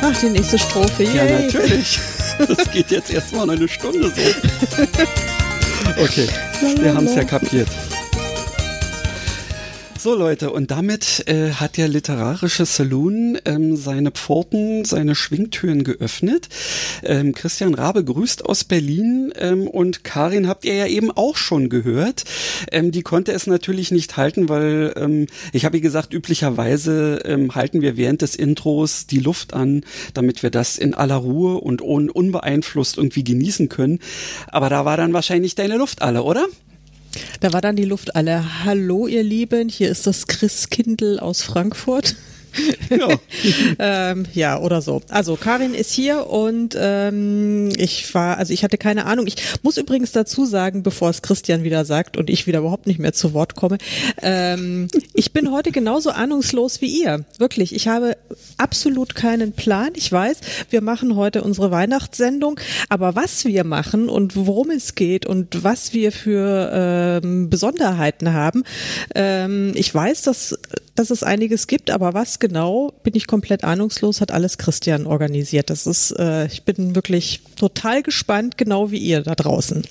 Ach, die nächste Strophe. Ja, Yay. natürlich. Das geht jetzt erstmal eine Stunde so. Okay, wir haben es ja kapiert. So Leute, und damit äh, hat der literarische Saloon ähm, seine Pforten, seine Schwingtüren geöffnet. Ähm, Christian Rabe grüßt aus Berlin ähm, und Karin habt ihr ja eben auch schon gehört. Ähm, die konnte es natürlich nicht halten, weil ähm, ich habe ihr gesagt, üblicherweise ähm, halten wir während des Intros die Luft an, damit wir das in aller Ruhe und un unbeeinflusst irgendwie genießen können. Aber da war dann wahrscheinlich deine Luft alle, oder? Da war dann die Luft alle. Hallo, ihr Lieben, hier ist das Christkindl aus Frankfurt. Ja. ähm, ja, oder so. Also Karin ist hier und ähm, ich war, also ich hatte keine Ahnung. Ich muss übrigens dazu sagen, bevor es Christian wieder sagt und ich wieder überhaupt nicht mehr zu Wort komme, ähm, ich bin heute genauso ahnungslos wie ihr. Wirklich, ich habe absolut keinen Plan. Ich weiß, wir machen heute unsere Weihnachtssendung, aber was wir machen und worum es geht und was wir für ähm, Besonderheiten haben, ähm, ich weiß, dass, dass es einiges gibt, aber was genau, bin ich komplett ahnungslos, hat alles Christian organisiert. Das ist, äh, ich bin wirklich total gespannt, genau wie ihr da draußen.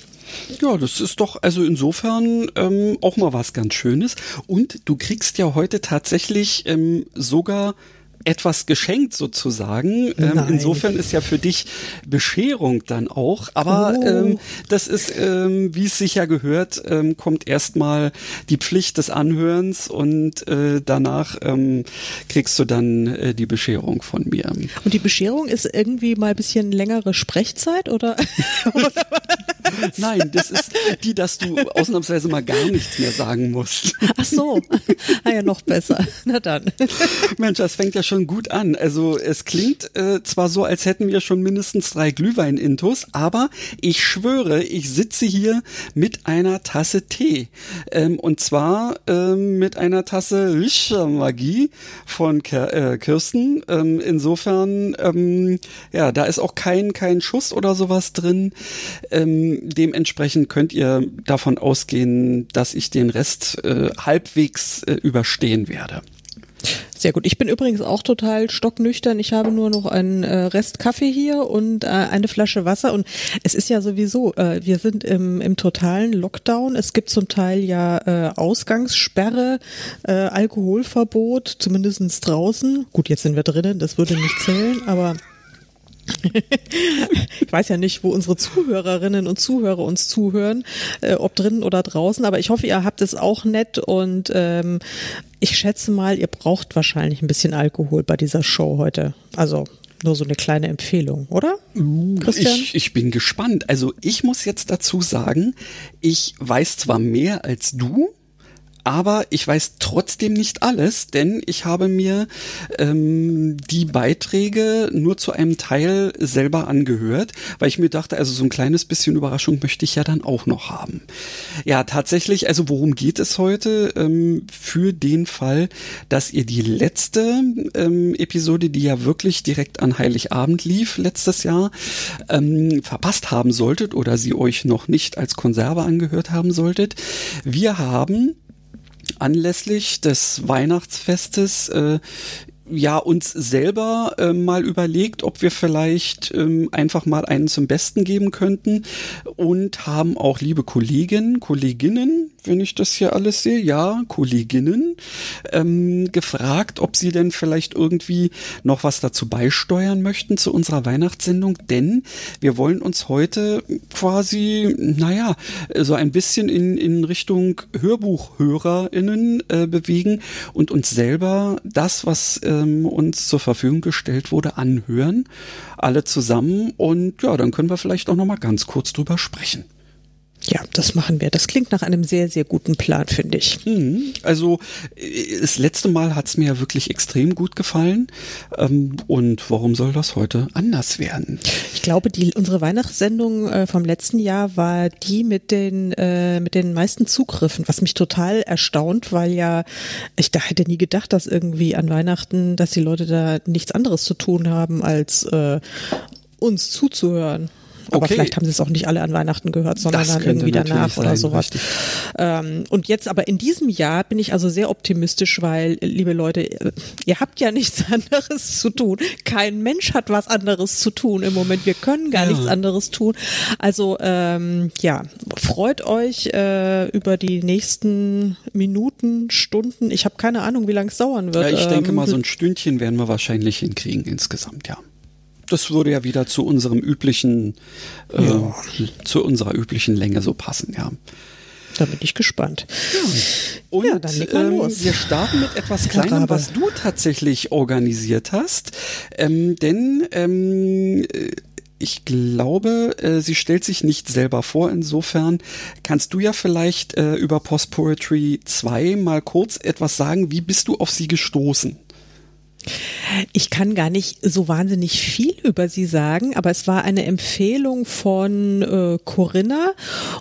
Ja, das ist doch also insofern ähm, auch mal was ganz Schönes. Und du kriegst ja heute tatsächlich ähm, sogar etwas geschenkt sozusagen. Ähm, insofern ist ja für dich Bescherung dann auch. Aber Oh. ähm, das ist, ähm, wie es sich ja gehört, ähm, kommt erstmal die Pflicht des Anhörens und äh, danach ähm, kriegst du dann äh, die Bescherung von mir. Und die Bescherung ist irgendwie mal ein bisschen längere Sprechzeit oder? Nein, das ist die, dass du ausnahmsweise mal gar nichts mehr sagen musst. Ach so, ah ja, noch besser. Na dann. Mensch, das fängt ja schon gut an. Also es klingt äh, zwar so, als hätten wir schon mindestens drei Glühwein-Intos, aber ich schwöre, ich sitze hier mit einer Tasse Tee. Ähm, und zwar ähm, mit einer Tasse Lichtermagie von Ker äh, Kirsten. Ähm, insofern, ähm, ja, da ist auch kein, kein Schuss oder sowas drin. Ähm, dementsprechend könnt ihr davon ausgehen, dass ich den Rest äh, halbwegs äh, überstehen werde. Sehr gut. Ich bin übrigens auch total stocknüchtern. Ich habe nur noch einen äh, Rest Kaffee hier und äh, eine Flasche Wasser. Und es ist ja sowieso, äh, wir sind im, im totalen Lockdown. Es gibt zum Teil ja äh, Ausgangssperre, äh, Alkoholverbot, zumindestens draußen. Gut, jetzt sind wir drinnen, das würde nicht zählen, aber ich weiß ja nicht, wo unsere Zuhörerinnen und Zuhörer uns zuhören, äh, ob drinnen oder draußen, aber ich hoffe, ihr habt es auch nett und ähm, ich schätze mal, ihr braucht wahrscheinlich ein bisschen Alkohol bei dieser Show heute. Also nur so eine kleine Empfehlung, oder? Christian? Ich, ich bin gespannt. Also ich muss jetzt dazu sagen, ich weiß zwar mehr als du, aber ich weiß trotzdem nicht alles, denn ich habe mir ähm, die Beiträge nur zu einem Teil selber angehört, weil ich mir dachte, also so ein kleines bisschen Überraschung möchte ich ja dann auch noch haben. Ja, tatsächlich, also worum geht es heute? Ähm, für den Fall, dass ihr die letzte ähm, Episode, die ja wirklich direkt an Heiligabend lief letztes Jahr, ähm, verpasst haben solltet oder sie euch noch nicht als Konserve angehört haben solltet. Wir haben anlässlich des Weihnachtsfestes äh, ja uns selber äh, mal überlegt, ob wir vielleicht ähm, einfach mal einen zum Besten geben könnten. Und haben auch liebe Kolleginnen, Kolleginnen wenn ich das hier alles sehe, ja, Kolleginnen, ähm, gefragt, ob sie denn vielleicht irgendwie noch was dazu beisteuern möchten zu unserer Weihnachtssendung, denn wir wollen uns heute quasi, naja, so ein bisschen in, in Richtung HörbuchhörerInnen äh, bewegen und uns selber das, was ähm, uns zur Verfügung gestellt wurde, anhören. Alle zusammen und ja, dann können wir vielleicht auch noch mal ganz kurz drüber sprechen. Ja, das machen wir. Das klingt nach einem sehr, sehr guten Plan, finde ich. Mhm. Also das letzte Mal hat es mir ja wirklich extrem gut gefallen. Ähm, und warum soll das heute anders werden? Ich glaube, die, unsere Weihnachtssendung äh, vom letzten Jahr war die mit den, äh, mit den meisten Zugriffen, was mich total erstaunt, weil ja, ich da hätte nie gedacht, dass irgendwie an Weihnachten, dass die Leute da nichts anderes zu tun haben, als äh, uns zuzuhören. Aber okay. vielleicht haben sie es auch nicht alle an Weihnachten gehört, sondern das dann irgendwie danach oder sowas. Ähm, und jetzt aber in diesem Jahr bin ich also sehr optimistisch, weil, liebe Leute, ihr habt ja nichts anderes zu tun. Kein Mensch hat was anderes zu tun im Moment. Wir können gar ja. nichts anderes tun. Also ähm, ja, freut euch äh, über die nächsten Minuten, Stunden. Ich habe keine Ahnung, wie lange es dauern wird. Ja, ich denke ähm, mal, so ein Stündchen werden wir wahrscheinlich hinkriegen insgesamt, ja das würde ja wieder zu unserem üblichen, äh, ja. zu unserer üblichen Länge so passen, ja. Da bin ich gespannt. Ja. Und ja, ähm, wir starten mit etwas Kleinem, was du tatsächlich organisiert hast. Ähm, denn ähm, ich glaube, äh, sie stellt sich nicht selber vor. Insofern kannst du ja vielleicht äh, über Post Poetry 2 mal kurz etwas sagen. Wie bist du auf sie gestoßen? Ich kann gar nicht so wahnsinnig viel über sie sagen, aber es war eine Empfehlung von äh, Corinna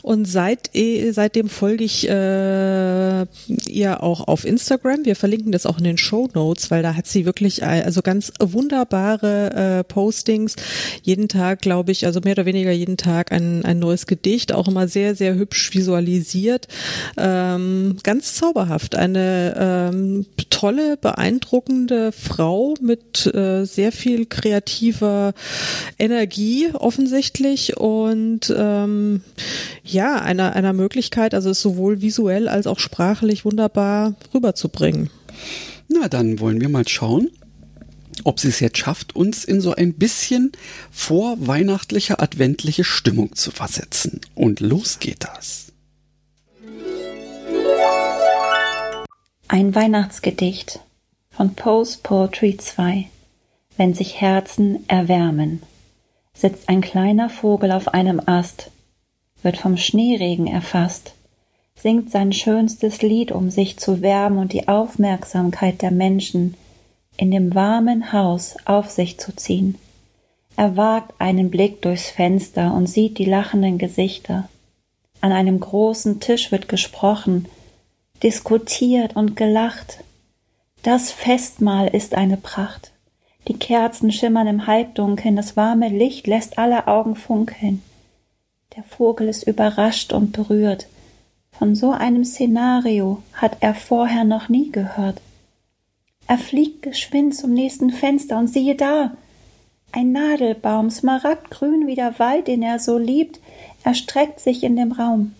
und seit, eh, seitdem folge ich äh, ihr auch auf Instagram. Wir verlinken das auch in den Show Notes, weil da hat sie wirklich äh, also ganz wunderbare äh, Postings. Jeden Tag, glaube ich, also mehr oder weniger jeden Tag ein, ein neues Gedicht, auch immer sehr, sehr hübsch visualisiert. Ähm, ganz zauberhaft. Eine ähm, tolle, beeindruckende Frau Frau mit äh, sehr viel kreativer Energie offensichtlich und ähm, ja, einer, einer Möglichkeit, also es sowohl visuell als auch sprachlich wunderbar rüberzubringen. Na, dann wollen wir mal schauen, ob sie es jetzt schafft, uns in so ein bisschen vorweihnachtliche, adventliche Stimmung zu versetzen. Und los geht das. Ein Weihnachtsgedicht von Poe's Poetry 2 Wenn sich Herzen erwärmen sitzt ein kleiner Vogel auf einem Ast, wird vom Schneeregen erfasst, singt sein schönstes Lied, um sich zu wärmen und die Aufmerksamkeit der Menschen in dem warmen Haus auf sich zu ziehen. Er wagt einen Blick durchs Fenster und sieht die lachenden Gesichter. An einem großen Tisch wird gesprochen, diskutiert und gelacht. Das Festmahl ist eine Pracht. Die Kerzen schimmern im Halbdunkeln, das warme Licht lässt alle Augen funkeln. Der Vogel ist überrascht und berührt. Von so einem Szenario hat er vorher noch nie gehört. Er fliegt geschwind zum nächsten Fenster und siehe da, ein Nadelbaum, smaragdgrün wie der Wald, den er so liebt, erstreckt sich in dem Raum.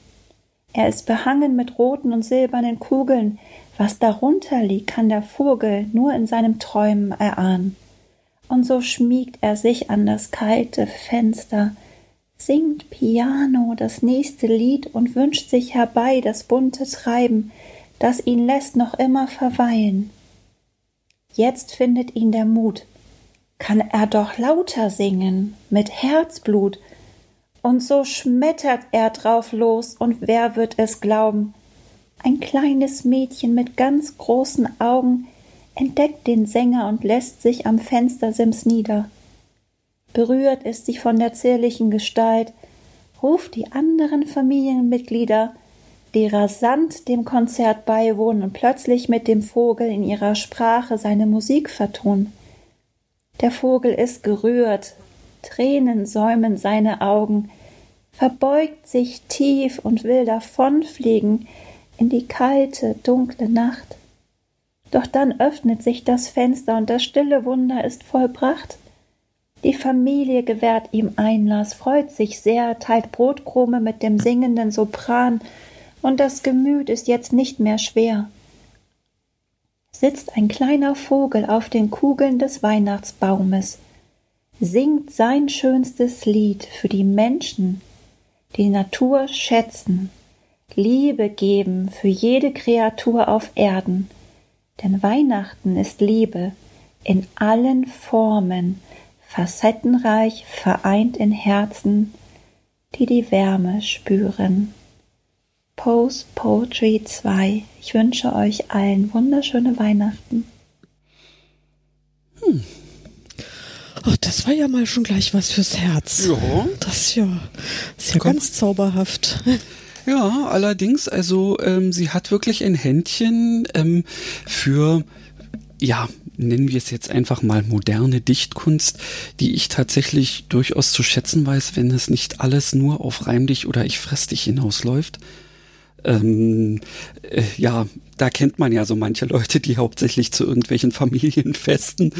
Er ist behangen mit roten und silbernen Kugeln, was darunter liegt, kann der Vogel nur in seinem Träumen erahnen. Und so schmiegt er sich an das kalte Fenster, singt Piano das nächste Lied und wünscht sich herbei das bunte Treiben, das ihn lässt noch immer verweilen. Jetzt findet ihn der Mut. Kann er doch lauter singen, mit Herzblut, und so schmettert er drauf los, und wer wird es glauben, ein kleines Mädchen mit ganz großen Augen entdeckt den Sänger und lässt sich am Fenstersims nieder. Berührt ist sie von der zierlichen Gestalt, ruft die anderen Familienmitglieder, die rasant dem Konzert beiwohnen und plötzlich mit dem Vogel in ihrer Sprache seine Musik vertun. Der Vogel ist gerührt, Tränen säumen seine Augen, verbeugt sich tief und will davonfliegen, in die kalte, dunkle Nacht. Doch dann öffnet sich das Fenster und das stille Wunder ist vollbracht. Die Familie gewährt ihm Einlass, freut sich sehr, teilt Brotkrume mit dem singenden Sopran und das Gemüt ist jetzt nicht mehr schwer. Sitzt ein kleiner Vogel auf den Kugeln des Weihnachtsbaumes, singt sein schönstes Lied für die Menschen, die Natur schätzen, Liebe geben für jede Kreatur auf Erden, denn Weihnachten ist Liebe in allen Formen, facettenreich vereint in Herzen, die die Wärme spüren. Post Poetry 2. Ich wünsche euch allen wunderschöne Weihnachten. Hm. Ach, das war ja mal schon gleich was fürs Herz. Ja. Das ist ja, ist ja ganz zauberhaft. Ja, allerdings, also ähm, sie hat wirklich ein Händchen ähm, für, ja, nennen wir es jetzt einfach mal moderne Dichtkunst, die ich tatsächlich durchaus zu schätzen weiß, wenn es nicht alles nur auf Reim dich oder ich fress dich hinausläuft ähm, äh, ja, da kennt man ja so manche Leute, die hauptsächlich zu irgendwelchen Familienfesten,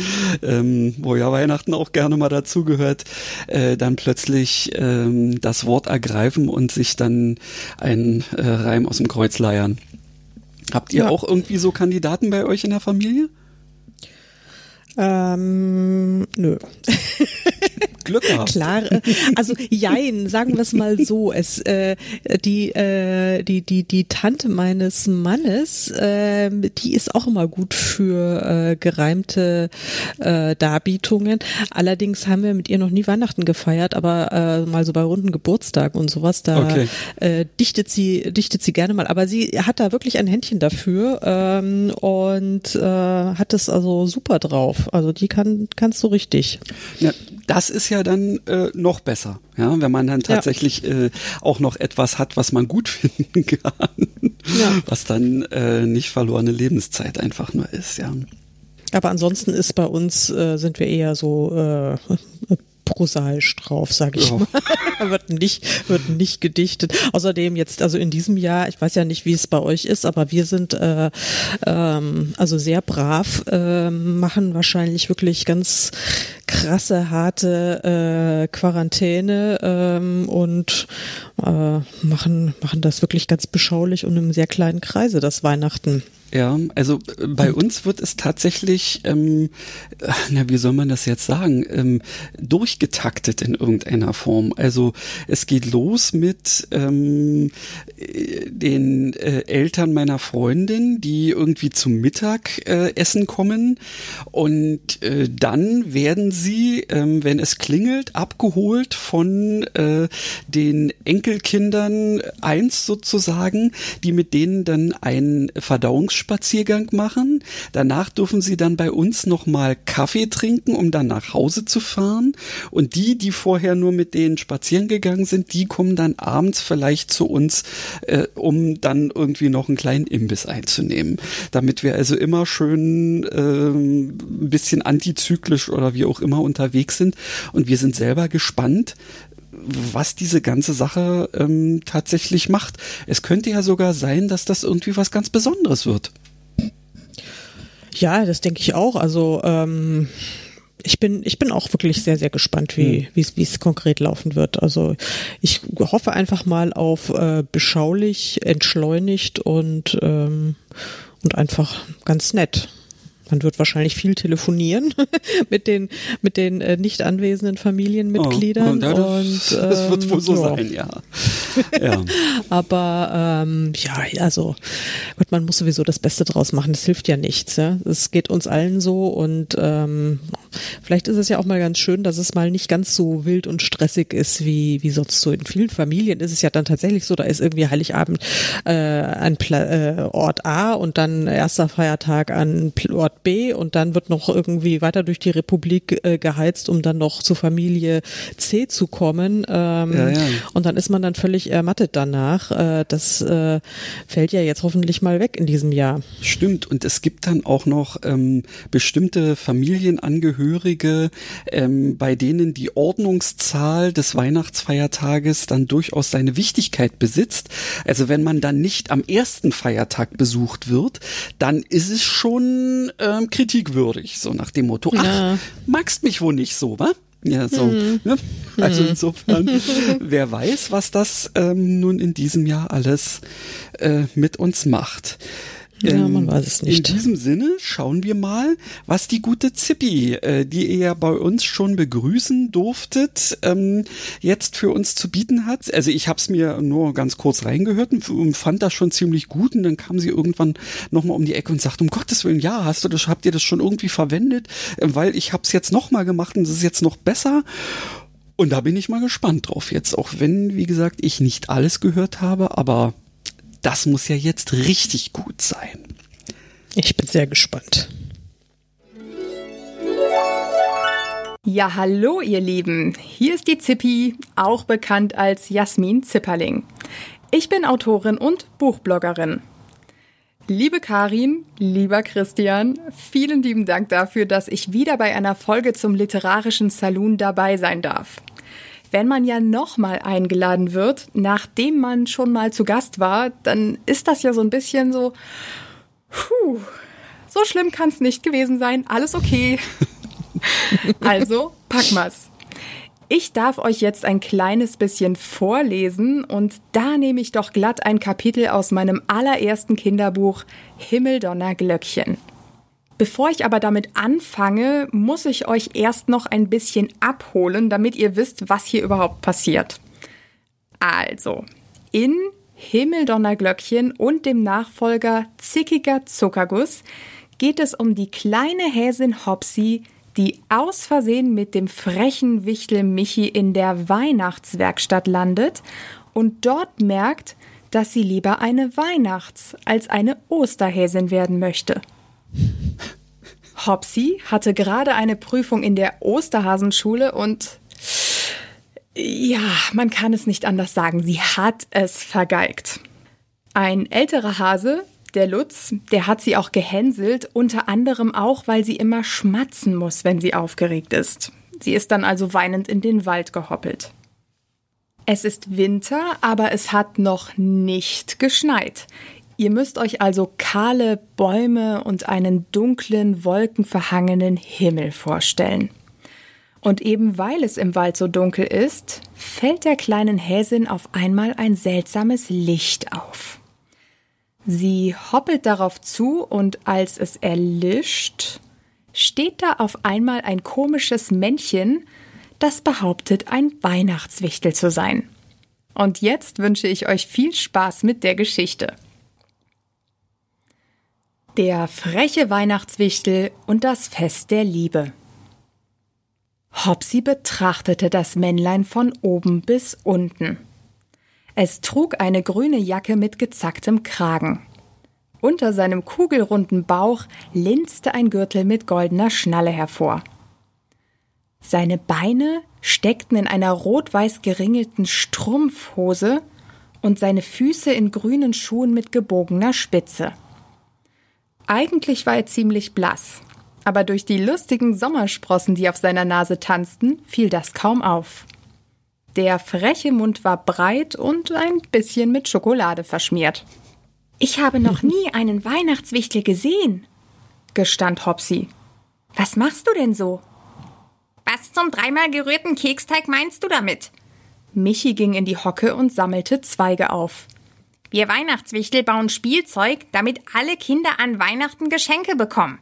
ähm, wo ja Weihnachten auch gerne mal dazugehört, äh, dann plötzlich ähm, das Wort ergreifen und sich dann einen äh, Reim aus dem Kreuz leiern. Habt ihr ja. auch irgendwie so Kandidaten bei euch in der Familie? Ähm, nö. Glück gehabt. Klar, also jein, sagen wir es mal so. Es äh, die äh, die die die Tante meines Mannes, äh, die ist auch immer gut für äh, gereimte äh, Darbietungen. Allerdings haben wir mit ihr noch nie Weihnachten gefeiert, aber äh, mal so bei runden Geburtstag und sowas, da okay. äh, dichtet sie dichtet sie gerne mal. Aber sie hat da wirklich ein Händchen dafür ähm, und äh, hat es also super drauf. Also die kann kannst du richtig. Ja, das ist ja dann äh, noch besser, ja, wenn man dann tatsächlich ja. äh, auch noch etwas hat, was man gut finden kann, ja. was dann äh, nicht verlorene Lebenszeit einfach nur ist, ja. Aber ansonsten ist bei uns äh, sind wir eher so äh, prosaisch drauf, sage ich ja. mal. wird nicht wird nicht gedichtet. Außerdem jetzt also in diesem Jahr, ich weiß ja nicht, wie es bei euch ist, aber wir sind äh, ähm, also sehr brav, äh, machen wahrscheinlich wirklich ganz krasse harte äh, Quarantäne ähm, und äh, machen machen das wirklich ganz beschaulich und im sehr kleinen Kreise das Weihnachten. Ja, also äh, bei uns wird es tatsächlich, ähm, äh, na, wie soll man das jetzt sagen, ähm, durchgetaktet in irgendeiner Form. Also es geht los mit ähm, äh, den äh, Eltern meiner Freundin, die irgendwie zum Mittagessen äh, kommen und äh, dann werden sie, äh, wenn es klingelt, abgeholt von äh, den Enkelkindern eins sozusagen, die mit denen dann ein Verdauungs Spaziergang machen. Danach dürfen sie dann bei uns nochmal Kaffee trinken, um dann nach Hause zu fahren. Und die, die vorher nur mit denen spazieren gegangen sind, die kommen dann abends vielleicht zu uns, äh, um dann irgendwie noch einen kleinen Imbiss einzunehmen. Damit wir also immer schön äh, ein bisschen antizyklisch oder wie auch immer unterwegs sind. Und wir sind selber gespannt, was diese ganze Sache ähm, tatsächlich macht. Es könnte ja sogar sein, dass das irgendwie was ganz Besonderes wird. Ja, das denke ich auch. Also ähm, ich bin ich bin auch wirklich sehr sehr gespannt, wie hm. wie es konkret laufen wird. Also ich hoffe einfach mal auf äh, beschaulich, entschleunigt und ähm, und einfach ganz nett. Man wird wahrscheinlich viel telefonieren mit den mit den äh, nicht anwesenden Familienmitgliedern. Oh, und, das, ähm, das wird wohl so ja. sein, ja. ja. Aber ähm, ja, also Gott, man muss sowieso das Beste draus machen. Das hilft ja nichts. Ja? Es geht uns allen so und ähm, vielleicht ist es ja auch mal ganz schön, dass es mal nicht ganz so wild und stressig ist wie wie sonst so. In vielen Familien ist es ja dann tatsächlich so, da ist irgendwie Heiligabend äh, ein Pla äh, Ort A und dann erster Feiertag an Ort B und dann wird noch irgendwie weiter durch die Republik äh, geheizt, um dann noch zur Familie C zu kommen. Ähm, ja, ja. Und dann ist man dann völlig ermattet danach. Äh, das äh, fällt ja jetzt hoffentlich mal weg in diesem Jahr. Stimmt. Und es gibt dann auch noch ähm, bestimmte Familienangehörige, ähm, bei denen die Ordnungszahl des Weihnachtsfeiertages dann durchaus seine Wichtigkeit besitzt. Also wenn man dann nicht am ersten Feiertag besucht wird, dann ist es schon äh, ähm, kritikwürdig, so nach dem Motto, ach, magst mich wohl nicht so, wa? Ja, so. Mhm. Ne? Also insofern, wer weiß, was das ähm, nun in diesem Jahr alles äh, mit uns macht. Ja, Ähm, man weiß es nicht. In diesem Sinne schauen wir mal, was die gute Zippi, äh, die ihr ja bei uns schon begrüßen durftet, ähm, jetzt für uns zu bieten hat. Also ich habe es mir nur ganz kurz reingehört und fand das schon ziemlich gut und dann kam sie irgendwann nochmal um die Ecke und sagte, um Gottes Willen, ja, hast du das, habt ihr das schon irgendwie verwendet? Äh, weil ich habe es jetzt nochmal gemacht und es ist jetzt noch besser. Und da bin ich mal gespannt drauf jetzt, auch wenn, wie gesagt, ich nicht alles gehört habe, aber das muss ja jetzt richtig gut sein. Ich bin sehr gespannt. Ja, hallo ihr Lieben. Hier ist die Zippi, auch bekannt als Jasmin Zipperling. Ich bin Autorin und Buchbloggerin. Liebe Karin, lieber Christian, vielen lieben Dank dafür, dass ich wieder bei einer Folge zum literarischen Saloon dabei sein darf. Wenn man ja nochmal eingeladen wird, nachdem man schon mal zu Gast war, dann ist das ja so ein bisschen so, puh, so schlimm kann es nicht gewesen sein, alles okay. Also, pack mal's. Ich darf euch jetzt ein kleines bisschen vorlesen und da nehme ich doch glatt ein Kapitel aus meinem allerersten Kinderbuch Himmeldonner Glöckchen. Bevor ich aber damit anfange, muss ich euch erst noch ein bisschen abholen, damit ihr wisst, was hier überhaupt passiert. Also, in Himmeldonner Glöckchen und dem Nachfolger Zickiger Zuckerguss geht es um die kleine Häsin Hopsi, die aus Versehen mit dem frechen Wichtel Michi in der Weihnachtswerkstatt landet und dort merkt, dass sie lieber eine Weihnachts- als eine Osterhäsin werden möchte. Hopsi hatte gerade eine Prüfung in der Osterhasenschule und ja, man kann es nicht anders sagen, sie hat es vergeigt. Ein älterer Hase, der Lutz, der hat sie auch gehänselt, unter anderem auch, weil sie immer schmatzen muss, wenn sie aufgeregt ist. Sie ist dann also weinend in den Wald gehoppelt. Es ist Winter, aber es hat noch nicht geschneit. Ihr müsst euch also kahle Bäume und einen dunklen, wolkenverhangenen Himmel vorstellen. Und eben weil es im Wald so dunkel ist, fällt der kleinen Häsin auf einmal ein seltsames Licht auf. Sie hoppelt darauf zu und als es erlischt, steht da auf einmal ein komisches Männchen, das behauptet, ein Weihnachtswichtel zu sein. Und jetzt wünsche ich euch viel Spaß mit der Geschichte. Der freche Weihnachtswichtel und das Fest der Liebe. Hopsi betrachtete das Männlein von oben bis unten. Es trug eine grüne Jacke mit gezacktem Kragen. Unter seinem kugelrunden Bauch linste ein Gürtel mit goldener Schnalle hervor. Seine Beine steckten in einer rot-weiß geringelten Strumpfhose und seine Füße in grünen Schuhen mit gebogener Spitze. Eigentlich war er ziemlich blass, aber durch die lustigen Sommersprossen, die auf seiner Nase tanzten, fiel das kaum auf. Der freche Mund war breit und ein bisschen mit Schokolade verschmiert. Ich habe noch nie einen Weihnachtswichtel gesehen, gestand Hopsi. Was machst du denn so? Was zum dreimal gerührten Keksteig meinst du damit? Michi ging in die Hocke und sammelte Zweige auf. Wir Weihnachtswichtel bauen Spielzeug, damit alle Kinder an Weihnachten Geschenke bekommen.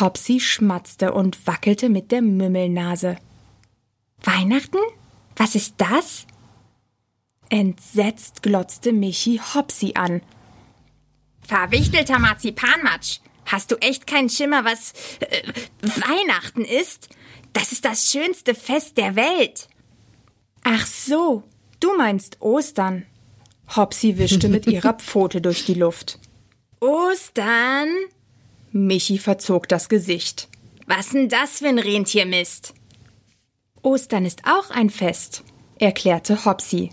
Hopsi schmatzte und wackelte mit der Mümmelnase. Weihnachten? Was ist das? Entsetzt glotzte Michi Hopsi an. Verwichtelter Marzipanmatsch. Hast du echt keinen Schimmer, was äh, Weihnachten ist? Das ist das schönste Fest der Welt. Ach so, du meinst Ostern. Hopsi wischte mit ihrer Pfote durch die Luft. Ostern? Michi verzog das Gesicht. Was denn das für ein Rentiermist? Ostern ist auch ein Fest, erklärte Hopsi.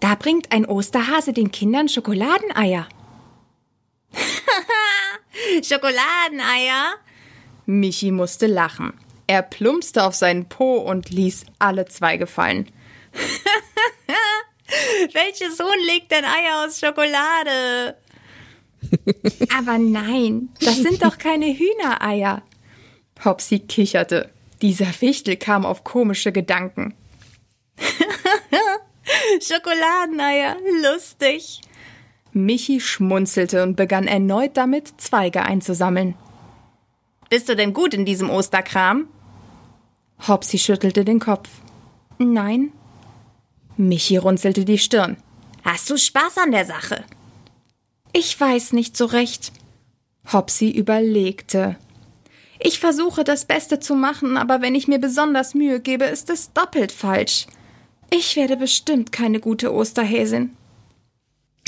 Da bringt ein Osterhase den Kindern Schokoladeneier. Schokoladeneier? Michi musste lachen. Er plumpste auf seinen Po und ließ alle Zweige fallen. Welches Huhn legt denn Eier aus Schokolade? Aber nein, das sind doch keine Hühnereier. Hopsi kicherte. Dieser Wichtel kam auf komische Gedanken. Schokoladeneier, lustig. Michi schmunzelte und begann erneut damit, Zweige einzusammeln. Bist du denn gut in diesem Osterkram? Hopsi schüttelte den Kopf. Nein. Michi runzelte die Stirn. Hast du Spaß an der Sache? Ich weiß nicht so recht. Hopsi überlegte. Ich versuche das Beste zu machen, aber wenn ich mir besonders Mühe gebe, ist es doppelt falsch. Ich werde bestimmt keine gute Osterhäsin.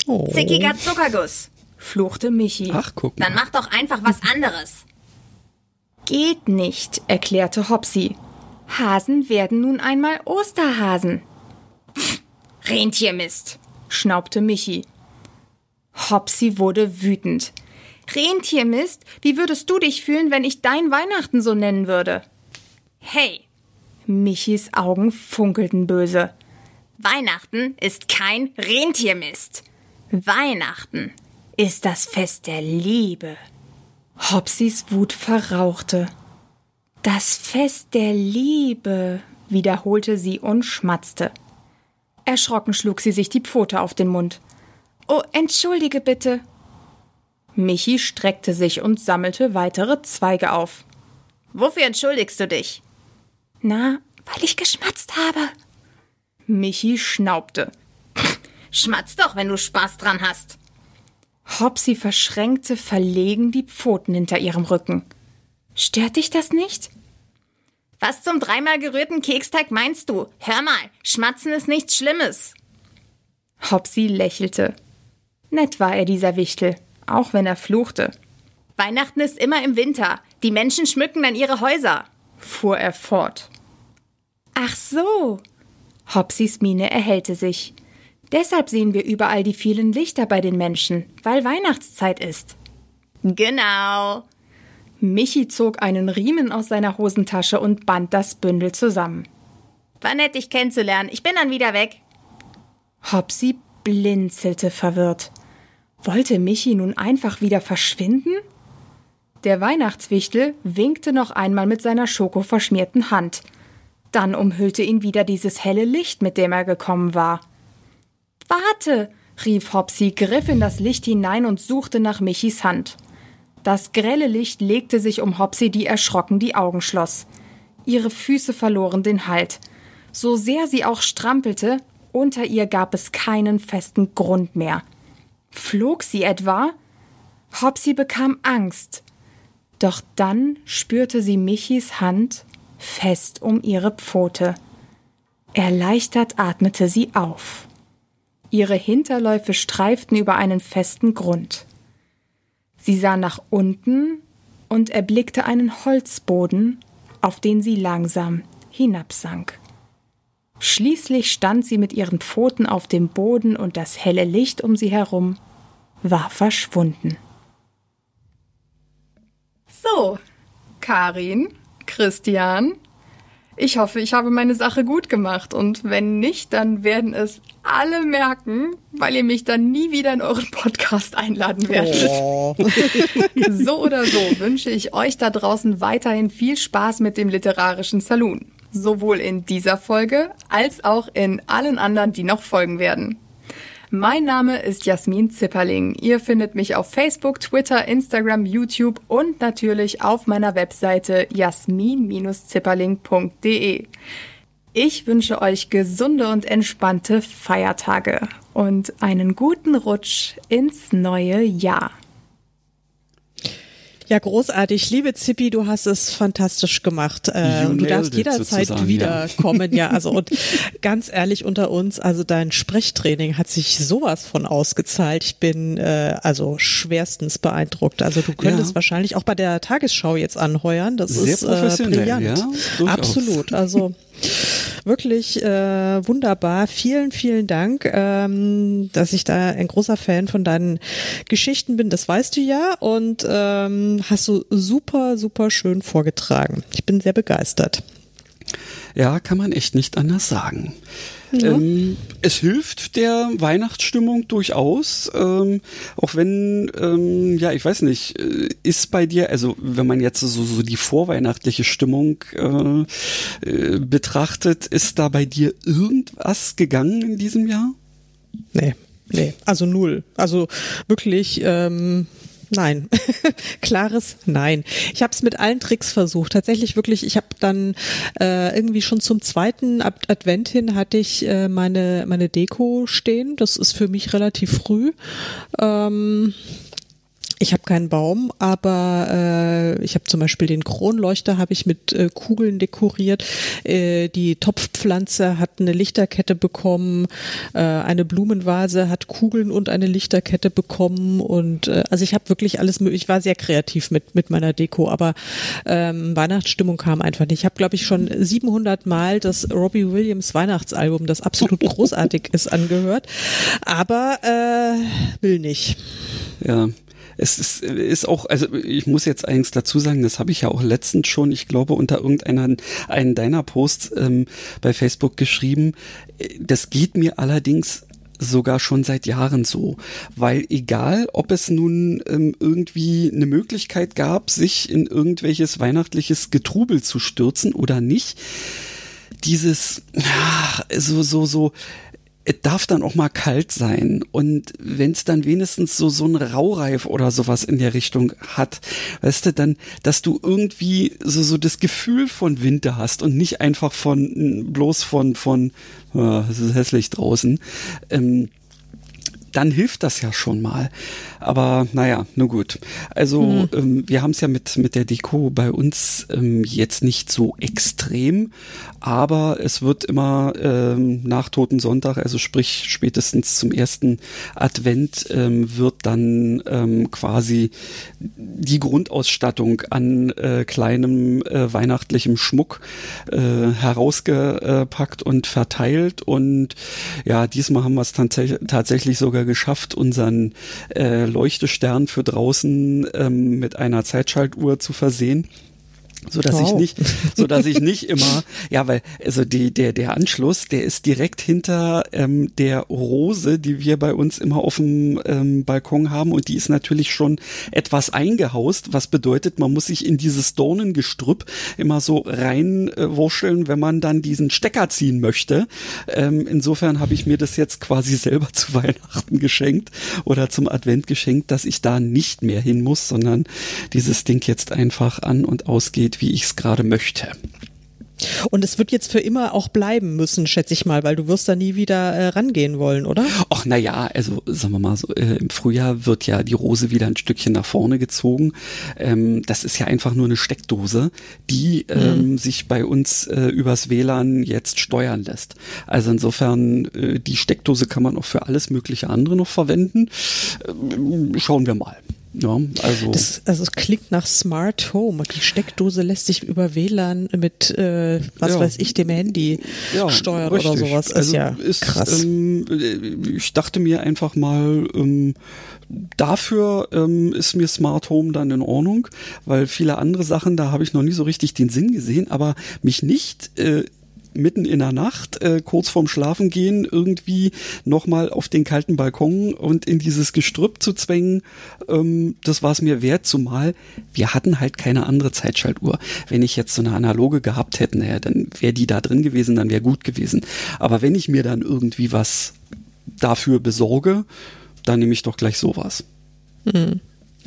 Oh. Zickiger Zuckerguss, fluchte Michi. Ach, guck mal. Dann mach doch einfach was anderes. Geht nicht, erklärte Hopsi. Hasen werden nun einmal Osterhasen. Rentiermist, schnaubte Michi. Hopsi wurde wütend. Rentiermist, wie würdest du dich fühlen, wenn ich dein Weihnachten so nennen würde? Hey! Michis Augen funkelten böse. Weihnachten ist kein Rentiermist. Weihnachten ist das Fest der Liebe. Hopsis Wut verrauchte. Das Fest der Liebe, wiederholte sie und schmatzte. Erschrocken schlug sie sich die Pfote auf den Mund. Oh, entschuldige bitte. Michi streckte sich und sammelte weitere Zweige auf. Wofür entschuldigst du dich? Na, weil ich geschmatzt habe. Michi schnaubte. Schmatz doch, wenn du Spaß dran hast. Hopsi verschränkte verlegen die Pfoten hinter ihrem Rücken. Stört dich das nicht? Was zum dreimal gerührten Keksteig meinst du? Hör mal, Schmatzen ist nichts Schlimmes. Hopsi lächelte. Nett war er, dieser Wichtel, auch wenn er fluchte. Weihnachten ist immer im Winter. Die Menschen schmücken dann ihre Häuser, fuhr er fort. Ach so. Hopsis Miene erhellte sich. Deshalb sehen wir überall die vielen Lichter bei den Menschen, weil Weihnachtszeit ist. Genau. Michi zog einen Riemen aus seiner Hosentasche und band das Bündel zusammen. War nett, dich kennenzulernen. Ich bin dann wieder weg. Hopsi blinzelte verwirrt. Wollte Michi nun einfach wieder verschwinden? Der Weihnachtswichtel winkte noch einmal mit seiner schokoverschmierten Hand. Dann umhüllte ihn wieder dieses helle Licht, mit dem er gekommen war. Warte! rief Hopsi, griff in das Licht hinein und suchte nach Michis Hand. Das grelle Licht legte sich um Hopsi, die erschrocken die Augen schloss. Ihre Füße verloren den Halt. So sehr sie auch strampelte, unter ihr gab es keinen festen Grund mehr. Flog sie etwa? Hopsi bekam Angst. Doch dann spürte sie Michis Hand fest um ihre Pfote. Erleichtert atmete sie auf. Ihre Hinterläufe streiften über einen festen Grund. Sie sah nach unten und erblickte einen Holzboden, auf den sie langsam hinabsank. Schließlich stand sie mit ihren Pfoten auf dem Boden und das helle Licht um sie herum war verschwunden. So, Karin, Christian, ich hoffe, ich habe meine Sache gut gemacht und wenn nicht, dann werden es alle merken, weil ihr mich dann nie wieder in euren Podcast einladen werdet. Oh. So oder so wünsche ich euch da draußen weiterhin viel Spaß mit dem literarischen Saloon. Sowohl in dieser Folge als auch in allen anderen, die noch folgen werden. Mein Name ist Jasmin Zipperling. Ihr findet mich auf Facebook, Twitter, Instagram, YouTube und natürlich auf meiner Webseite jasmin-zipperling.de. Ich wünsche euch gesunde und entspannte Feiertage und einen guten Rutsch ins neue Jahr. Ja, großartig. Liebe Zippi, du hast es fantastisch gemacht. Äh, du darfst it jederzeit wiederkommen. Ja. also und ganz ehrlich unter uns, also dein Sprechtraining hat sich sowas von ausgezahlt. Ich bin äh, also schwerstens beeindruckt. Also du könntest Ja. wahrscheinlich auch bei der Tagesschau jetzt anheuern. Das Sehr ist äh, brillant. ja. Absolut. Also wirklich äh, wunderbar. Vielen, vielen Dank, ähm, dass ich da ein großer Fan von deinen Geschichten bin. Das weißt du ja und ähm, hast du super, super schön vorgetragen. Ich bin sehr begeistert. Ja, kann man echt nicht anders sagen. Ja. Ähm, es hilft der Weihnachtsstimmung durchaus, ähm, auch wenn, ähm, ja, ich weiß nicht, äh, ist bei dir, also wenn man jetzt so, so die vorweihnachtliche Stimmung äh, äh, betrachtet, ist da bei dir irgendwas gegangen in diesem Jahr? Nee, nee, also null. Also wirklich, ähm, Nein, klares Nein. Ich habe es mit allen Tricks versucht. Tatsächlich wirklich. Ich habe dann äh, irgendwie schon zum zweiten Advent hin hatte ich äh, meine meine Deko stehen. Das ist für mich relativ früh. Ähm, ich habe keinen Baum, aber äh, ich habe zum Beispiel den Kronleuchter habe ich mit äh, Kugeln dekoriert. Äh, die Topfpflanze hat eine Lichterkette bekommen. Äh, eine Blumenvase hat Kugeln und eine Lichterkette bekommen. Und äh, also ich habe wirklich alles möglich. Ich war sehr kreativ mit mit meiner Deko, aber ähm, Weihnachtsstimmung kam einfach nicht. Ich habe glaube ich schon 700 Mal das Robbie Williams Weihnachtsalbum, das absolut großartig ist, angehört, aber äh, will nicht. Ja, es ist, ist auch, also ich muss jetzt eigentlich dazu sagen, das habe ich ja auch letztens schon, ich glaube, unter irgendeiner einen deiner Posts ähm, bei Facebook geschrieben. Das geht mir allerdings sogar schon seit Jahren so, weil egal, ob es nun ähm, irgendwie eine Möglichkeit gab, sich in irgendwelches weihnachtliches Getrubel zu stürzen oder nicht, dieses ach, so so so es darf dann auch mal kalt sein. Und wenn es dann wenigstens so, so ein Raureif oder sowas in der Richtung hat, weißt du, dann, dass du irgendwie so, so das Gefühl von Winter hast und nicht einfach von, bloß von, von, oh, es ist hässlich draußen, ähm, dann hilft das ja schon mal. Aber naja, nur gut. Also mhm. ähm, wir haben es ja mit, mit der Deko bei uns ähm, jetzt nicht so extrem, aber es wird immer ähm, nach Toten Sonntag, also sprich spätestens zum ersten Advent, ähm, wird dann ähm, quasi die Grundausstattung an äh, kleinem äh, weihnachtlichem Schmuck äh, herausgepackt und verteilt. Und ja, diesmal haben wir es tatsächlich sogar geschafft, unseren äh, Leuchtestern für draußen ähm, mit einer Zeitschaltuhr zu versehen so dass wow. ich nicht, so dass ich nicht immer, ja, weil also die der der Anschluss, der ist direkt hinter ähm, der Rose, die wir bei uns immer auf dem ähm, Balkon haben und die ist natürlich schon etwas eingehaust, was bedeutet, man muss sich in dieses Dornengestrüpp immer so reinwurscheln, äh, wenn man dann diesen Stecker ziehen möchte. Ähm, insofern habe ich mir das jetzt quasi selber zu Weihnachten geschenkt oder zum Advent geschenkt, dass ich da nicht mehr hin muss, sondern dieses Ding jetzt einfach an und ausgeht geht, wie ich es gerade möchte. Und es wird jetzt für immer auch bleiben müssen, schätze ich mal, weil du wirst da nie wieder äh, rangehen wollen, oder? Ach, na ja, also sagen wir mal so, äh, im Frühjahr wird ja die Rose wieder ein Stückchen nach vorne gezogen. Ähm, das ist ja einfach nur eine Steckdose, die ähm, mhm. sich bei uns äh, übers WLAN jetzt steuern lässt. Also insofern, äh, die Steckdose kann man auch für alles mögliche andere noch verwenden. Ähm, schauen wir mal. Ja, also. Das, also es klingt nach Smart Home. Die Steckdose lässt sich über WLAN mit, äh, was ja. weiß ich, dem Handy ja, steuern richtig. oder sowas. Ist also ja ist, krass. Ähm, ich dachte mir einfach mal, ähm, dafür ähm, ist mir Smart Home dann in Ordnung, weil viele andere Sachen, da habe ich noch nie so richtig den Sinn gesehen, aber mich nicht äh, mitten in der Nacht, äh, kurz vorm Schlafengehen, irgendwie nochmal auf den kalten Balkon und in dieses Gestrüpp zu zwängen, ähm, das war es mir wert, zumal wir hatten halt keine andere Zeitschaltuhr. Wenn ich jetzt so eine analoge gehabt hätte, naja, dann wäre die da drin gewesen, dann wäre gut gewesen. Aber wenn ich mir dann irgendwie was dafür besorge, dann nehme ich doch gleich sowas. Mhm.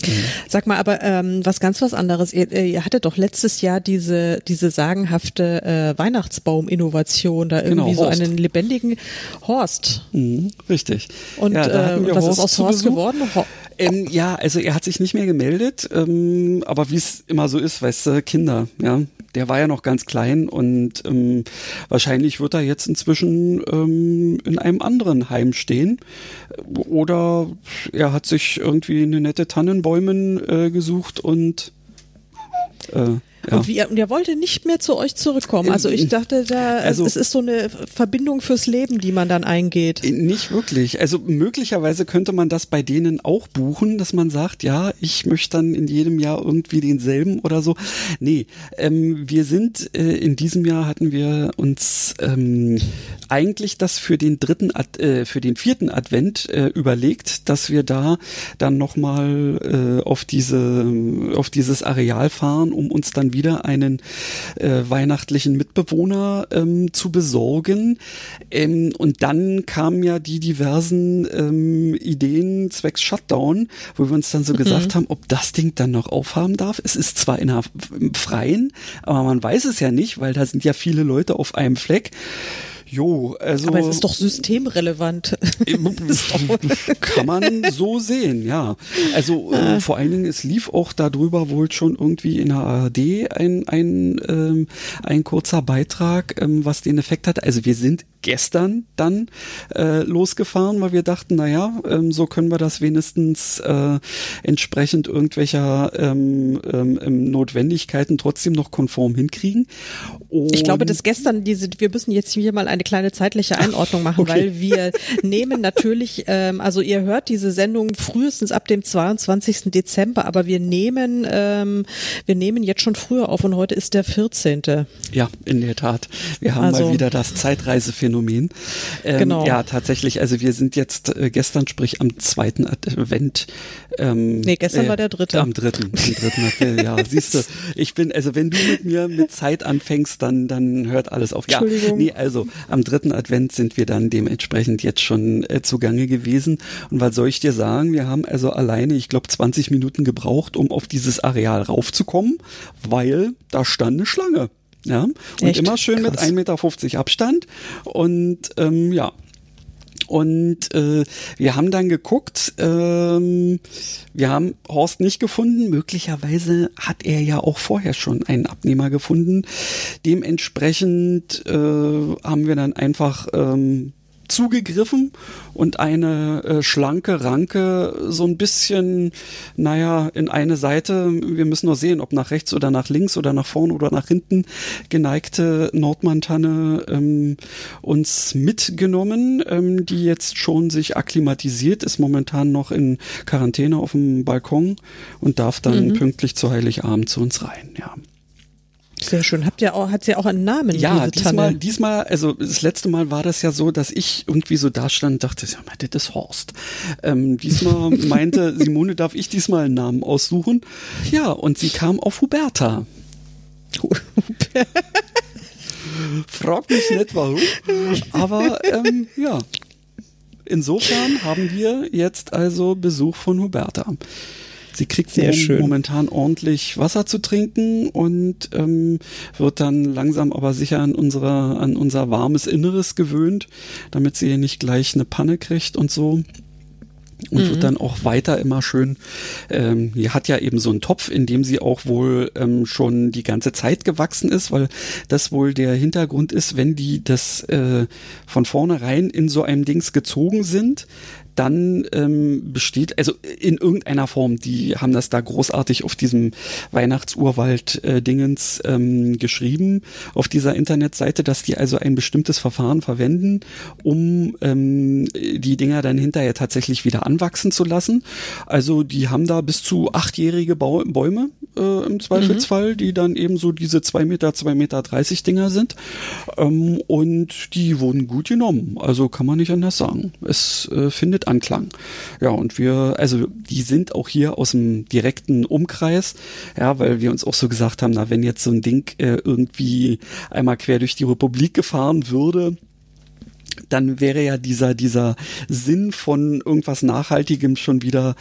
Mhm. Sag mal, aber ähm, was ganz was anderes. Ihr, äh, ihr hattet doch letztes Jahr diese diese sagenhafte äh, Weihnachtsbaum-Innovation, da irgendwie genau, so einen lebendigen Horst. Mhm, richtig. Und ja, äh, was Horst ist aus Horst geworden? Ho ähm, ja, also er hat sich nicht mehr gemeldet, ähm, aber wie es immer so ist, weißt du, Kinder, ja, der war ja noch ganz klein und ähm, wahrscheinlich wird er jetzt inzwischen ähm, in einem anderen Heim stehen. Oder er hat sich irgendwie eine nette Tannenbäumen äh, gesucht und äh, Ja. Und, wie, und er wollte nicht mehr zu euch zurückkommen. Also ich dachte, da Also- es ist so eine Verbindung fürs Leben, die man dann eingeht. Nicht wirklich. Also möglicherweise könnte man das bei denen auch buchen, dass man sagt, ja, ich möchte dann in jedem Jahr irgendwie denselben oder so. Nee, ähm, wir sind äh, in diesem Jahr hatten wir uns ähm, eigentlich das für den dritten, Ad, äh, für den vierten Advent äh, überlegt, dass wir da dann nochmal äh, auf diese, auf dieses Areal fahren, um uns dann wieder einen äh, weihnachtlichen Mitbewohner ähm, zu besorgen. Ähm, und dann kamen ja die diversen ähm, Ideen zwecks Shutdown, wo wir uns dann so gesagt haben, ob das Ding dann noch aufhaben darf. Es ist zwar in der, im Freien, aber man weiß es ja nicht, weil da sind ja viele Leute auf einem Fleck. Jo, also Aber es ist doch systemrelevant. kann man so sehen, ja. Also äh, vor allen Dingen, es lief auch darüber wohl schon irgendwie in der ARD ein, ein, ähm, ein kurzer Beitrag, ähm, was den Effekt hat. Also wir sind gestern dann äh, losgefahren, weil wir dachten, naja, ähm, so können wir das wenigstens äh, entsprechend irgendwelcher ähm, ähm, ähm, Notwendigkeiten trotzdem noch konform hinkriegen. Ich glaube, Und- dass gestern diese, wir müssen jetzt hier mal eine kleine zeitliche Einordnung machen, okay. weil wir nehmen natürlich, ähm, also ihr hört diese Sendung frühestens ab dem 22. Dezember, aber wir nehmen, ähm, wir nehmen jetzt schon früher auf und heute ist der 14. Ja, in der Tat. Wir haben Also- mal wieder das Zeitreisephänomen. Ähm, Genau. Ja, tatsächlich. Also wir sind jetzt äh, gestern, sprich am zweiten Advent. Ähm, Nee, gestern war der dritte. Am dritten, am dritten Advent. Ja, siehst du. Ich bin, also wenn du mit mir mit Zeit anfängst, dann dann hört alles auf. Ja, nee, also am dritten Advent sind wir dann dementsprechend jetzt schon äh, zugange gewesen. Und was soll ich dir sagen? Wir haben also alleine, ich glaube, 20 Minuten gebraucht, um auf dieses Areal raufzukommen, weil da stand eine Schlange. Ja, und Echt? immer schön mit Krass. 1,50 Meter Abstand. Und ähm, ja, und äh, wir haben dann geguckt, ähm, wir haben Horst nicht gefunden. Möglicherweise hat er ja auch vorher schon einen Abnehmer gefunden. Dementsprechend äh, haben wir dann einfach ähm, zugegriffen und eine äh, schlanke Ranke so ein bisschen, naja, in eine Seite, wir müssen noch sehen, ob nach rechts oder nach links oder nach vorn oder nach hinten, geneigte Nordmantanne ähm, uns mitgenommen, ähm, die jetzt schon sich akklimatisiert, ist momentan noch in Quarantäne auf dem Balkon und darf dann pünktlich zu Heiligabend zu uns rein, ja. Sehr schön. Habt ihr auch, hat sie auch einen Namen, Ja, diesmal, Tanne? diesmal, also das letzte Mal war das ja so, dass ich irgendwie so da stand und dachte, ja, das ist Horst. Ähm, diesmal meinte Simone, darf ich diesmal einen Namen aussuchen? Ja, und sie kam auf Huberta. Frag mich nicht warum, aber ähm, ja. Insofern haben wir jetzt also Besuch von Huberta. Sie kriegt Sehr schön. momentan ordentlich Wasser zu trinken und ähm, wird dann langsam aber sicher an, unserer, an unser warmes Inneres gewöhnt, damit sie nicht gleich eine Panne kriegt und so. Und wird dann auch weiter immer schön, ähm, die hat ja eben so einen Topf, in dem sie auch wohl ähm, schon die ganze Zeit gewachsen ist, weil das wohl der Hintergrund ist, wenn die das äh, von vornherein in so einem Dings gezogen sind, dann ähm, besteht, also in irgendeiner Form, die haben das da großartig auf diesem Weihnachtsurwald-Dingens ähm, geschrieben, auf dieser Internetseite, dass die also ein bestimmtes Verfahren verwenden, um ähm, die Dinger dann hinterher tatsächlich wieder anwachsen zu lassen. Also die haben da bis zu achtjährige Bau Bäume äh, im Zweifelsfall, die dann eben so diese zwei Meter, zwei Meter dreißig Dinger sind. Ähm, und die wurden gut genommen. Also kann man nicht anders sagen. Es äh, findet Anklang. Ja, und wir, also die sind auch hier aus dem direkten Umkreis, ja, weil wir uns auch so gesagt haben, na, wenn jetzt so ein Ding äh, irgendwie einmal quer durch die Republik gefahren würde, dann wäre ja dieser dieser Sinn von irgendwas Nachhaltigem schon wieder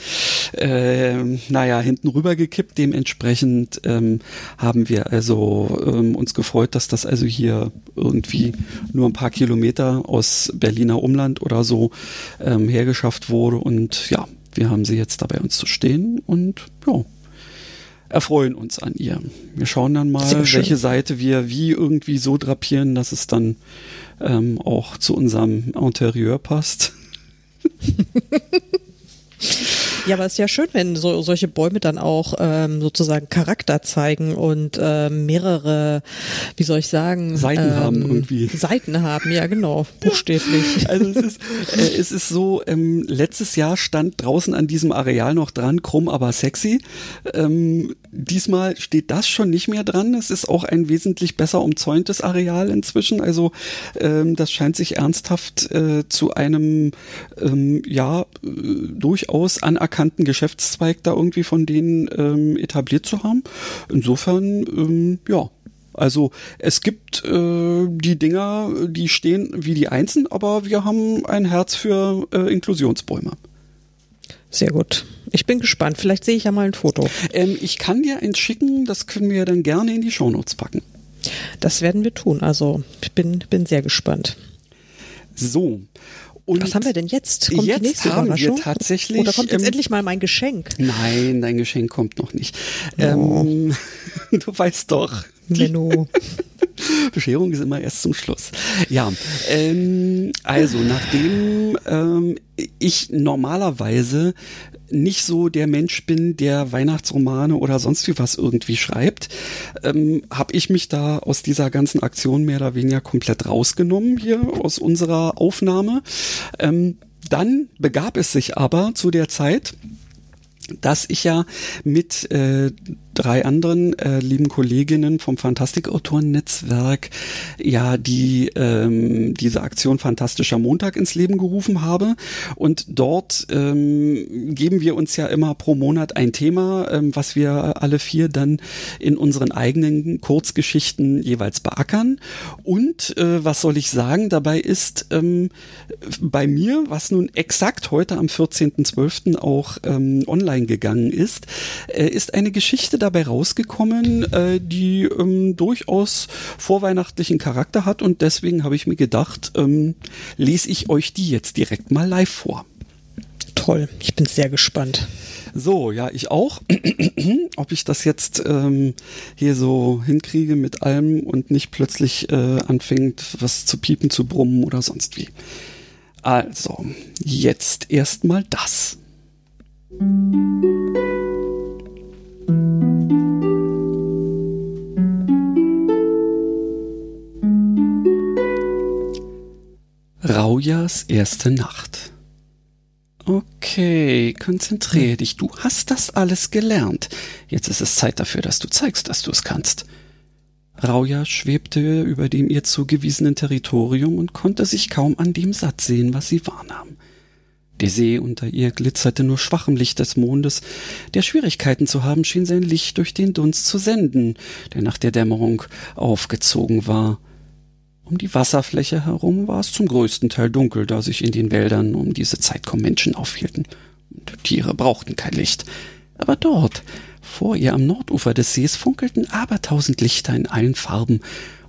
äh, naja hinten rüber gekippt. Dementsprechend ähm, haben wir also ähm, uns gefreut, dass das also hier irgendwie nur ein paar Kilometer aus Berliner Umland oder so ähm, hergeschafft wurde und ja, wir haben sie jetzt da bei uns zu stehen und ja erfreuen uns an ihr. Wir schauen dann mal, welche Seite wir wie irgendwie so drapieren, dass es dann ähm, auch zu unserem Interieur passt. Ja, aber es ist ja schön, wenn so, solche Bäume dann auch ähm, sozusagen Charakter zeigen und ähm, mehrere, wie soll ich sagen, Seiten ähm, haben irgendwie. Seiten haben, ja genau, buchstäblich. Also es ist, äh, es ist so, ähm, letztes Jahr stand draußen an diesem Areal noch dran, krumm, aber sexy. Ähm, diesmal steht das schon nicht mehr dran. Es ist auch ein wesentlich besser umzäuntes Areal inzwischen. Also ähm, das scheint sich ernsthaft äh, zu einem ähm, ja äh, durchaus anerkannten Geschäftszweig da irgendwie von denen ähm, etabliert zu haben. Insofern ähm, ja. Also es gibt äh, die Dinger, die stehen wie die Einzelnen, aber wir haben ein Herz für äh, Inklusionsbäume. Sehr gut. Ich bin gespannt. Vielleicht sehe ich ja mal ein Foto. Ähm, ich kann dir eins schicken, das können wir dann gerne in die Shownotes packen. Das werden wir tun. Also ich bin, bin sehr gespannt. So. Und Was haben wir denn jetzt? Kommt jetzt die nächste haben wir tatsächlich, Oder kommt jetzt ähm, endlich mal mein Geschenk? Nein, dein Geschenk kommt noch nicht. Oh. Ähm, du weißt doch. Menno. Bescherung ist immer erst zum Schluss. Ja, ähm, also nachdem ähm, ich normalerweise nicht so der Mensch bin, der Weihnachtsromane oder sonst wie was irgendwie schreibt, ähm, habe ich mich da aus dieser ganzen Aktion mehr oder weniger komplett rausgenommen hier aus unserer Aufnahme. Ähm, dann begab es sich aber zu der Zeit, dass ich ja mit äh, drei anderen äh, lieben Kolleginnen vom Fantastikautoren-Netzwerk ja die ähm, diese Aktion Fantastischer Montag ins Leben gerufen habe und dort ähm, geben wir uns ja immer pro Monat ein Thema, ähm, was wir alle vier dann in unseren eigenen Kurzgeschichten jeweils beackern und äh, was soll ich sagen, dabei ist ähm, bei mir, was nun exakt heute am 14.12. auch ähm, online gegangen ist, äh, ist eine Geschichte dabei rausgekommen, äh, die ähm, durchaus vorweihnachtlichen Charakter hat und deswegen habe ich mir gedacht, ähm, lese ich euch die jetzt direkt mal live vor. Toll. Ich bin sehr gespannt. So, ja, ich auch. Ob ich das jetzt ähm, hier so hinkriege mit allem und nicht plötzlich äh, anfängt, was zu piepen, zu brummen oder sonst wie. Also, jetzt erstmal das. Raujas erste Nacht. Okay, konzentriere dich. Du hast das alles gelernt. Jetzt ist es Zeit dafür, dass du zeigst, dass du es kannst. Rauja schwebte über dem ihr zugewiesenen Territorium und konnte sich kaum an dem satt sehen, was sie wahrnahm. Der See unter ihr glitzerte nur schwach im Licht des Mondes, der Schwierigkeiten zu haben schien sein Licht durch den Dunst zu senden, der nach der Dämmerung aufgezogen war. Um die Wasserfläche herum war es zum größten Teil dunkel, da sich in den Wäldern um diese Zeit kaum Menschen aufhielten. Und Tiere brauchten kein Licht. Aber dort, vor ihr am Nordufer des Sees, funkelten abertausend Lichter in allen Farben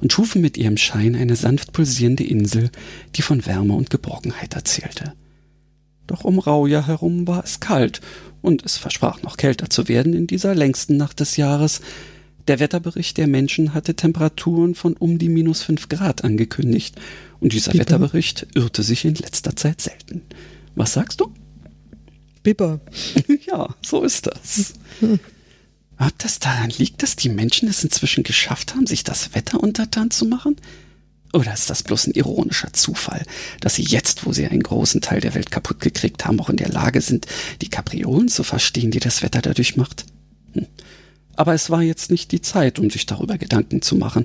und schufen mit ihrem Schein eine sanft pulsierende Insel, die von Wärme und Geborgenheit erzählte. Doch um Rauja herum war es kalt, und es versprach noch kälter zu werden in dieser längsten Nacht des Jahres. Der Wetterbericht der Menschen hatte Temperaturen von um die minus fünf Grad angekündigt, und dieser Bitte? Wetterbericht irrte sich in letzter Zeit selten. Was sagst du? Bibber. ja, so ist das. Ob das daran liegt, dass die Menschen es inzwischen geschafft haben, sich das Wetter untertan zu machen? Oder ist das bloß ein ironischer Zufall, dass sie jetzt, wo sie einen großen Teil der Welt kaputt gekriegt haben, auch in der Lage sind, die Kapriolen zu verstehen, die das Wetter dadurch macht? Hm. Aber es war jetzt nicht die Zeit, um sich darüber Gedanken zu machen.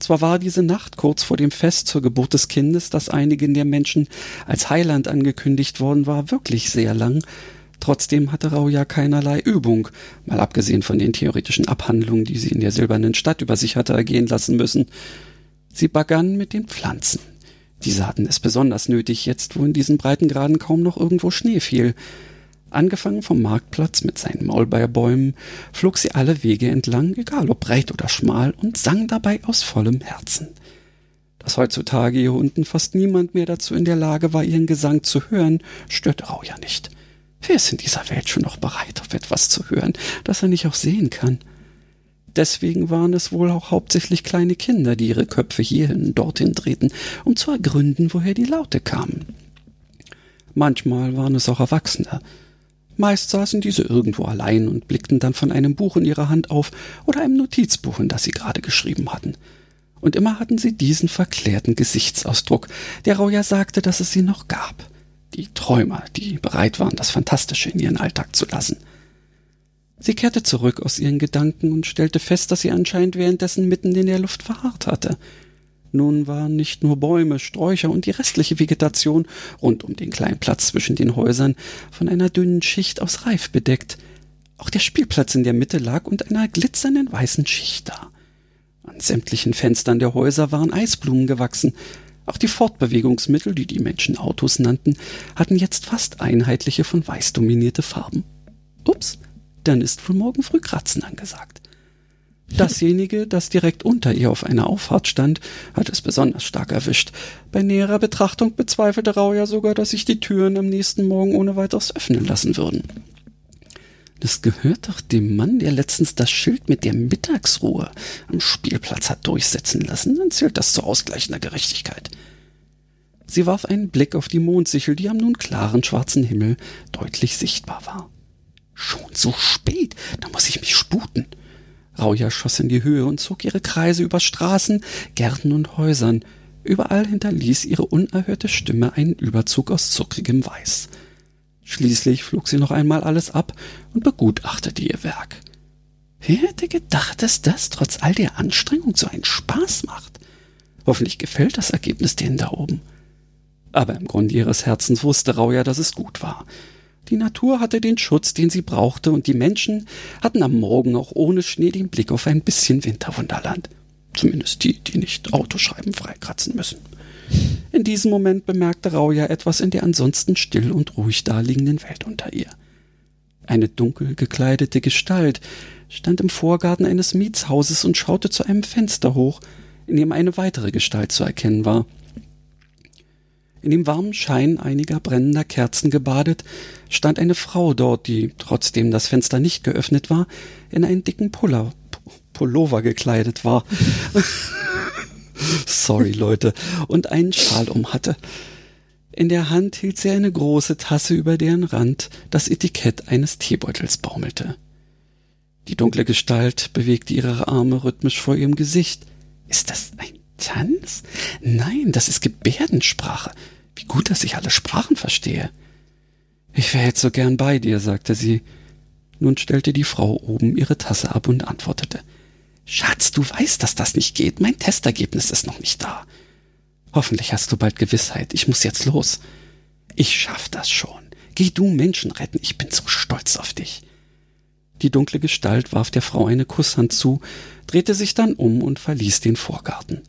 Zwar war diese Nacht kurz vor dem Fest zur Geburt des Kindes, das einigen der Menschen als Heiland angekündigt worden war, wirklich sehr lang, Trotzdem hatte Rauja keinerlei Übung, mal abgesehen von den theoretischen Abhandlungen, die sie in der silbernen Stadt über sich hatte ergehen lassen müssen. Sie begann mit den Pflanzen. Diese hatten es besonders nötig, jetzt wo in diesen Breitengraden kaum noch irgendwo Schnee fiel. Angefangen vom Marktplatz mit seinen Maulbeerbäumen, flog sie alle Wege entlang, egal ob breit oder schmal, und sang dabei aus vollem Herzen. Dass heutzutage hier unten fast niemand mehr dazu in der Lage war, ihren Gesang zu hören, stört Rauja nicht. Wer ist in dieser Welt schon noch bereit, auf etwas zu hören, das er nicht auch sehen kann? Deswegen waren es wohl auch hauptsächlich kleine Kinder, die ihre Köpfe hierhin und dorthin drehten, um zu ergründen, woher die Laute kamen. Manchmal waren es auch Erwachsene. Meist saßen diese irgendwo allein und blickten dann von einem Buch in ihrer Hand auf oder einem Notizbuch, in das sie gerade geschrieben hatten. Und immer hatten sie diesen verklärten Gesichtsausdruck, der Rauja sagte, dass es sie noch gab. Die Träumer, die bereit waren, das Fantastische in ihren Alltag zu lassen. Sie kehrte zurück aus ihren Gedanken und stellte fest, dass sie anscheinend währenddessen mitten in der Luft verharrt hatte. Nun waren nicht nur Bäume, Sträucher und die restliche Vegetation rund um den kleinen Platz zwischen den Häusern von einer dünnen Schicht aus Reif bedeckt. Auch der Spielplatz in der Mitte lag unter einer glitzernden weißen Schicht da. An sämtlichen Fenstern der Häuser waren Eisblumen gewachsen. Auch die Fortbewegungsmittel, die die Menschen Autos nannten, hatten jetzt fast einheitliche von weiß dominierte Farben. Ups, dann ist wohl morgen früh Kratzen angesagt. Dasjenige, das direkt unter ihr auf einer Auffahrt stand, hat es besonders stark erwischt. Bei näherer Betrachtung bezweifelte Rauja sogar, dass sich die Türen am nächsten Morgen ohne weiteres öffnen lassen würden. Das gehört doch dem Mann, der letztens das Schild mit der Mittagsruhe am Spielplatz hat durchsetzen lassen. Dann zählt das zur ausgleichender Gerechtigkeit. Sie warf einen Blick auf die Mondsichel, die am nun klaren schwarzen Himmel deutlich sichtbar war. Schon so spät, da muss ich mich sputen. Rauja schoss in die Höhe und zog ihre Kreise über Straßen, Gärten und Häusern. Überall hinterließ ihre unerhörte Stimme einen Überzug aus zuckrigem Weiß. Schließlich flog sie noch einmal alles ab und begutachtete ihr Werk. Wer hätte gedacht, dass das trotz all der Anstrengung so einen Spaß macht? Hoffentlich gefällt das Ergebnis denen da oben. Aber im Grunde ihres Herzens wusste Rauja, dass es gut war. Die Natur hatte den Schutz, den sie brauchte, und die Menschen hatten am Morgen auch ohne Schnee den Blick auf ein bisschen Winterwunderland. Zumindest die, die nicht Autoschreiben freikratzen müssen. In diesem Moment bemerkte Rauja etwas in der ansonsten still und ruhig daliegenden Welt unter ihr. Eine dunkel gekleidete Gestalt stand im Vorgarten eines Mietshauses und schaute zu einem Fenster hoch, in dem eine weitere Gestalt zu erkennen war. In dem warmen Schein einiger brennender Kerzen gebadet, stand eine Frau dort, die, trotzdem das Fenster nicht geöffnet war, in einen dicken Puller, Pullover gekleidet war. Sorry, Leute, und einen Schal um hatte. In der Hand hielt sie eine große Tasse, über deren Rand das Etikett eines Teebeutels baumelte. Die dunkle Gestalt bewegte ihre Arme rhythmisch vor ihrem Gesicht. Ist das ein Tanz? Nein, das ist Gebärdensprache. Wie gut, dass ich alle Sprachen verstehe. Ich wäre jetzt so gern bei dir, sagte sie. Nun stellte die Frau oben ihre Tasse ab und antwortete. Schatz, du weißt, dass das nicht geht. Mein Testergebnis ist noch nicht da. Hoffentlich hast du bald Gewissheit. Ich muss jetzt los. Ich schaff das schon. Geh du Menschen retten. Ich bin so stolz auf dich. Die dunkle Gestalt warf der Frau eine Kusshand zu, drehte sich dann um und verließ den Vorgarten.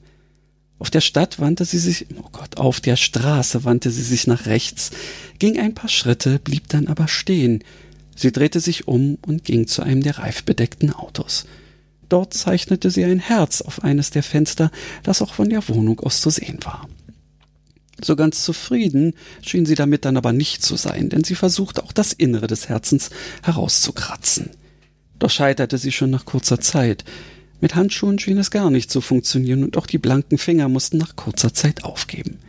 Auf der Stadt wandte sie sich, oh Gott, auf der Straße wandte sie sich nach rechts, ging ein paar Schritte, blieb dann aber stehen. Sie drehte sich um und ging zu einem der reifbedeckten Autos. Dort zeichnete sie ein Herz auf eines der Fenster, das auch von der Wohnung aus zu sehen war. So ganz zufrieden schien sie damit dann aber nicht zu sein, denn sie versuchte auch das Innere des Herzens herauszukratzen. Doch scheiterte sie schon nach kurzer Zeit. Mit Handschuhen schien es gar nicht zu funktionieren und auch die blanken Finger mussten nach kurzer Zeit aufgeben.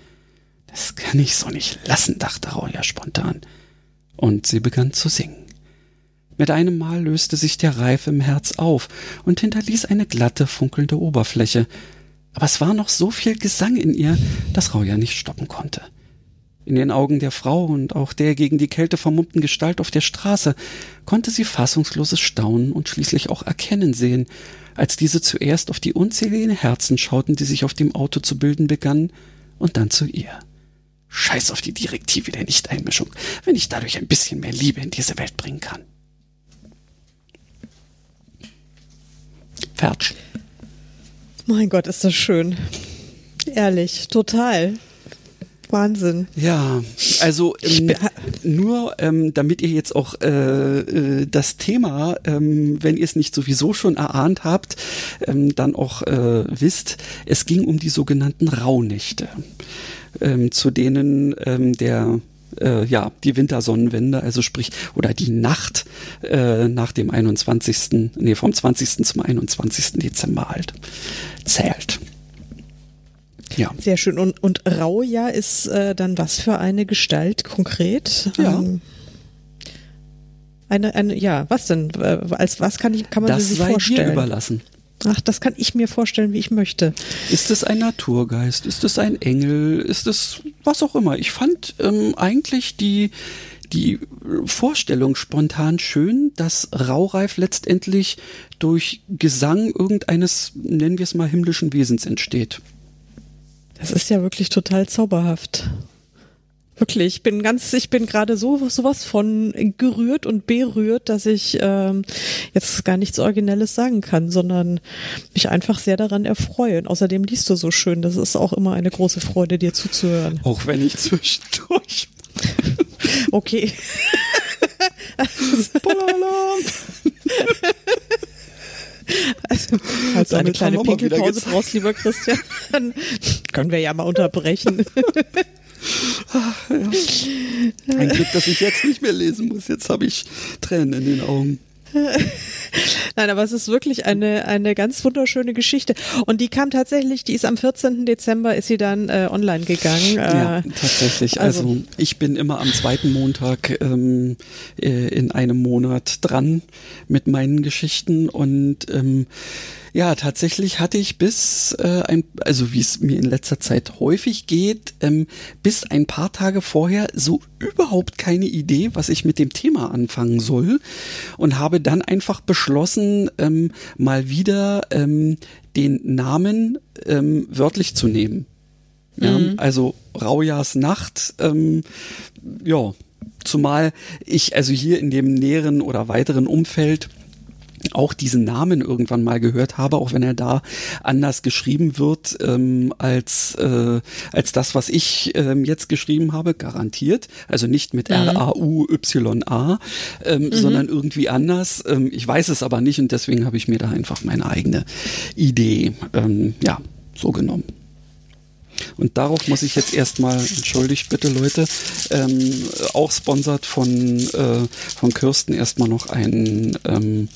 Das kann ich so nicht lassen, dachte Rauja spontan. Und sie begann zu singen. Mit einem Mal löste sich der Reif im Herz auf und hinterließ eine glatte, funkelnde Oberfläche. Aber es war noch so viel Gesang in ihr, dass Rauja nicht stoppen konnte. In den Augen der Frau und auch der gegen die Kälte vermummten Gestalt auf der Straße konnte sie fassungsloses Staunen und schließlich auch Erkennen sehen, als diese zuerst auf die unzähligen Herzen schauten, die sich auf dem Auto zu bilden begannen, und dann zu ihr. Scheiß auf die Direktive der Nichteinmischung, wenn ich dadurch ein bisschen mehr Liebe in diese Welt bringen kann. Fertig. Mein Gott, ist das schön. Ehrlich, total. Wahnsinn. Ja, also ähm, nur ähm, damit ihr jetzt auch äh, äh, das Thema, ähm, wenn ihr es nicht sowieso schon erahnt habt, ähm, dann auch äh, wisst, es ging um die sogenannten Rauhnächte, ähm, zu denen ähm, der äh, ja, die Wintersonnenwende, also sprich, oder die Nacht äh, nach dem 21., nee, vom 20. zum 21. Dezember halt zählt. Ja. Sehr schön. Und, und Rauja ist äh, dann was für eine Gestalt konkret? Ja. Ähm, Eine, eine, ja, was denn? Äh, Als was kann ich, kann man Das sich sei dir vorstellen? überlassen. Ach, das kann ich mir vorstellen, wie ich möchte. Ist es ein Naturgeist? Ist es ein Engel? Ist es was auch immer? Ich fand ähm, eigentlich die, die Vorstellung spontan schön, dass Raureif letztendlich durch Gesang irgendeines, nennen wir es mal, himmlischen Wesens entsteht. Das ist ja wirklich total zauberhaft. Wirklich, ich bin ganz, ich bin gerade so sowas von gerührt und berührt, dass ich ähm, jetzt gar nichts Originelles sagen kann, sondern mich einfach sehr daran erfreue. Und außerdem liest du so schön. Das ist auch immer eine große Freude, dir zuzuhören. Auch wenn ich zwischendurch. Okay. Spoiler-Alarm! Also, falls du eine kleine Pinkelpause brauchst, lieber Christian, dann können wir ja mal unterbrechen. Ein Glück, dass ich jetzt nicht mehr lesen muss. Jetzt habe ich Tränen in den Augen. Nein, aber es ist wirklich eine, eine ganz wunderschöne Geschichte. Und die kam tatsächlich, die ist am 14. Dezember, ist sie dann äh, online gegangen. Ja, Äh, tatsächlich. Also, also- ich bin immer am zweiten Montag ähm, äh, in einem Monat dran mit meinen Geschichten und ähm, ja, tatsächlich hatte ich bis äh, ein, also wie es mir in letzter Zeit häufig geht, ähm, bis ein paar Tage vorher so überhaupt keine Idee, was ich mit dem Thema anfangen soll und habe dann einfach beschlossen, ähm, mal wieder ähm, den Namen ähm, wörtlich zu nehmen. Ja, also Raujahrs Nacht, ähm, ja, zumal ich also hier in dem näheren oder weiteren Umfeld auch diesen Namen irgendwann mal gehört habe, auch wenn er da anders geschrieben wird ähm, als äh, als das, was ich ähm, jetzt geschrieben habe, garantiert. Also nicht mit R A U Y A, ähm, sondern irgendwie anders. Ähm, ich weiß es aber nicht und deswegen habe ich mir da einfach meine eigene Idee ähm, ja so genommen. Und darauf muss ich jetzt erstmal, entschuldigt bitte Leute, ähm, auch sponsert von, äh, von Kirsten erstmal noch einen ähm,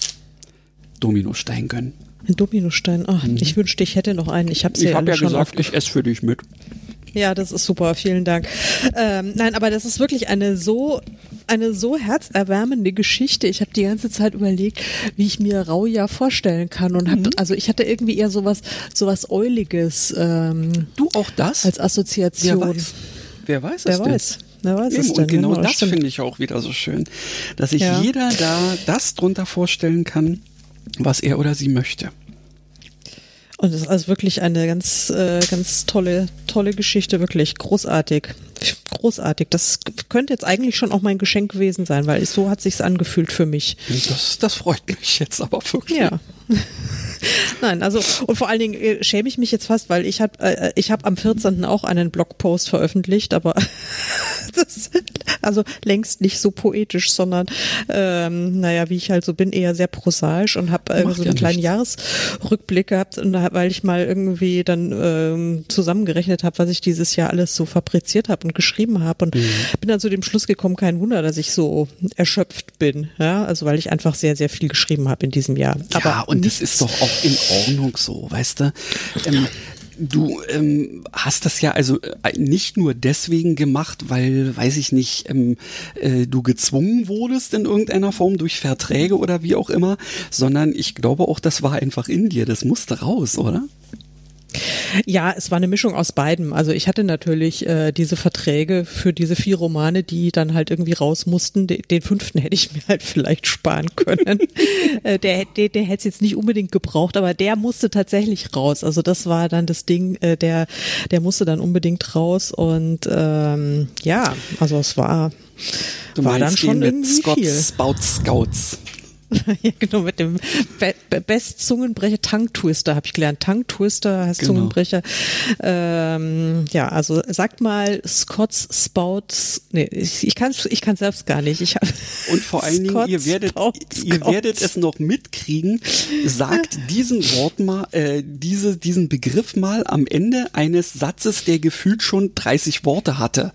Dominostein gönnen. ein Dominostein. Ach, ich wünschte, ich hätte noch einen. Ich habe Mhm. Ja, alle ja schon gesagt, ich esse für dich mit. Ja, das ist super. Vielen Dank. Ähm, nein, aber das ist wirklich eine so eine so herzerwärmende Geschichte. Ich habe die ganze Zeit überlegt, wie ich mir Rauja vorstellen kann und habe also ich hatte irgendwie eher sowas sowas Euliges ähm, Du auch das? als Wer Assoziation. weiß? Wer weiß es Wer denn? weiß? Wer weiß Eben, es denn? und genau das stimmt. finde ich auch wieder so schön, dass sich Ja. jeder da das drunter vorstellen kann, was er oder sie möchte. Und das ist also wirklich eine ganz, äh, ganz tolle, tolle Geschichte, wirklich großartig. Großartig. Das könnte jetzt eigentlich schon auch mein Geschenk gewesen sein, weil so hat sich's angefühlt für mich. Das, das freut mich jetzt aber wirklich. Ja. Nein, also und vor allen Dingen äh, schäme ich mich jetzt fast, weil ich habe äh, ich habe am 14. auch einen Blogpost veröffentlicht, aber das, also längst nicht so poetisch, sondern ähm, naja, wie ich halt so bin, eher sehr prosaisch und habe äh, so ja einen kleinen nichts. Jahresrückblick gehabt und weil ich mal irgendwie dann ähm, zusammengerechnet habe, was ich dieses Jahr alles so fabriziert habe und geschrieben habe und Mhm. bin dann zu dem Schluss gekommen, kein Wunder, dass ich so erschöpft bin, ja, also weil ich einfach sehr sehr viel geschrieben habe in diesem Jahr. Aber ja, und das ist doch auch in Ordnung so, weißt du? Ähm, du ähm, hast das ja also äh, nicht nur deswegen gemacht, weil, weiß ich nicht, ähm, äh, du gezwungen wurdest in irgendeiner Form durch Verträge oder wie auch immer, sondern ich glaube auch, das war einfach in dir, das musste raus, oder? Ja, es war eine Mischung aus beidem. Also ich hatte natürlich äh, diese Verträge für diese vier Romane, die dann halt irgendwie raus mussten. De den fünften hätte ich mir halt vielleicht sparen können. äh, der, der, der hätte es jetzt nicht unbedingt gebraucht, aber der musste tatsächlich raus. Also das war dann das Ding, äh, der, der musste dann unbedingt raus. Und ähm, ja, also es war, Du war dann schon den mit Scott viel. Spout Scouts. ja, genau, mit dem Be Be Best Zungenbrecher, Tongue Twister habe ich gelernt. Tongue Twister heißt Genau. Zungenbrecher. Ähm, ja, also sagt mal Scott's Spouts. Nee, ich, ich kann ich kann selbst gar nicht. Ich hab, Und vor allen Dingen, ihr werdet, Spouts ihr Scouts. werdet es noch mitkriegen. Sagt diesen Wort mal, äh, diese, diesen Begriff mal am Ende eines Satzes, der gefühlt schon 30 Worte hatte.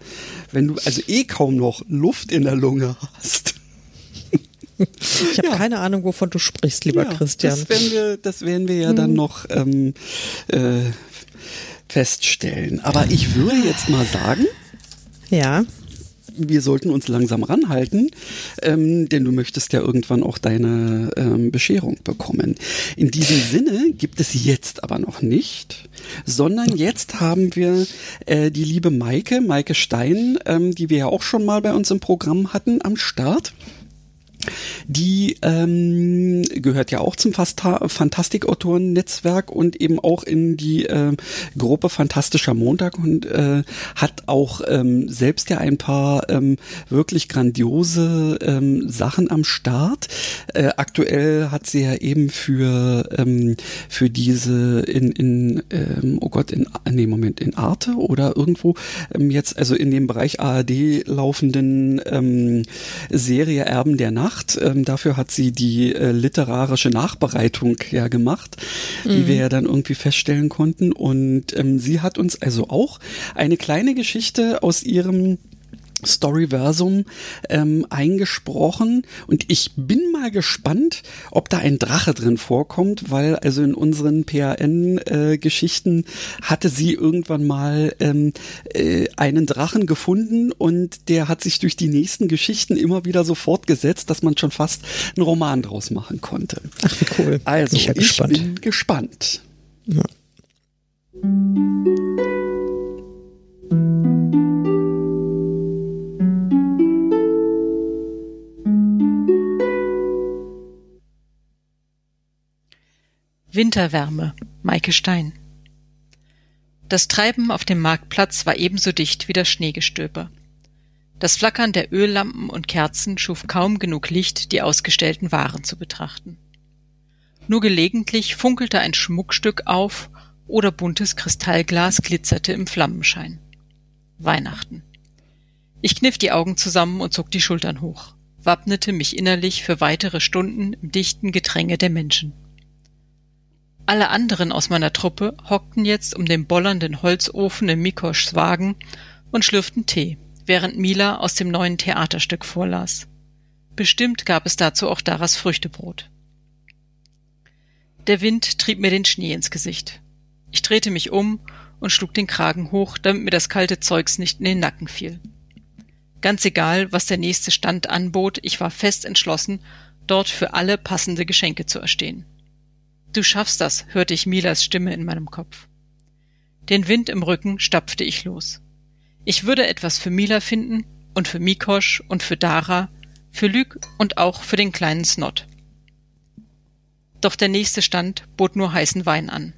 Wenn du also eh kaum noch Luft in der Lunge hast. Ich habe Ja. keine Ahnung, wovon du sprichst, lieber Ja, Christian. Das werden wir, das werden wir ja dann noch ähm, äh, feststellen. Aber ich würde jetzt mal sagen, Ja, wir sollten uns langsam ranhalten, ähm, denn du möchtest ja irgendwann auch deine ähm, Bescherung bekommen. In diesem Sinne gibt es jetzt aber noch nicht, sondern jetzt haben wir äh, die liebe Maike, Maike Stein, ähm, die wir ja auch schon mal bei uns im Programm hatten, am Start. Die ähm, gehört ja auch zum Fantastikautoren-Netzwerk und eben auch in die äh, Gruppe Fantastischer Montag und äh, hat auch ähm, selbst ja ein paar ähm, wirklich grandiose ähm, Sachen am Start. Äh, aktuell hat sie ja eben für ähm, für diese in in ähm, oh Gott in nee Moment in Arte oder irgendwo ähm, jetzt also in dem Bereich ARD laufenden ähm, Serie Erben der Nacht gemacht. Ähm, dafür hat sie die äh, literarische Nachbereitung ja gemacht, mhm. die wir ja dann irgendwie feststellen konnten. Und ähm, sie hat uns also auch eine kleine Geschichte aus ihrem Storyversum ähm, eingesprochen und ich bin mal gespannt, ob da ein Drache drin vorkommt, weil also in unseren PAN-Geschichten äh, hatte sie irgendwann mal ähm, äh, einen Drachen gefunden und der hat sich durch die nächsten Geschichten immer wieder so fortgesetzt, dass man schon fast einen Roman draus machen konnte. Ach, wie cool. Also, ich, ich bin gespannt. Ja. Winterwärme, Maike Stein. Das Treiben auf dem Marktplatz war ebenso dicht wie das Schneegestöber. Das Flackern der Öllampen und Kerzen schuf kaum genug Licht, die ausgestellten Waren zu betrachten. Nur gelegentlich funkelte ein Schmuckstück auf oder buntes Kristallglas glitzerte im Flammenschein. Weihnachten. Ich kniff die Augen zusammen und zog die Schultern hoch, wappnete mich innerlich für weitere Stunden im dichten Gedränge der Menschen. Alle anderen aus meiner Truppe hockten jetzt um den bollernden Holzofen im Mikoschs Wagen und schlürften Tee, während Mila aus dem neuen Theaterstück vorlas. Bestimmt gab es dazu auch Daras Früchtebrot. Der Wind trieb mir den Schnee ins Gesicht. Ich drehte mich um und schlug den Kragen hoch, damit mir das kalte Zeugs nicht in den Nacken fiel. Ganz egal, was der nächste Stand anbot, ich war fest entschlossen, dort für alle passende Geschenke zu erstehen. Du schaffst das, hörte ich Milas Stimme in meinem Kopf. Den Wind im Rücken stapfte ich los. Ich würde etwas für Mila finden und für Mikosch und für Dara, für Lüg und auch für den kleinen Snot. Doch der nächste Stand bot nur heißen Wein an.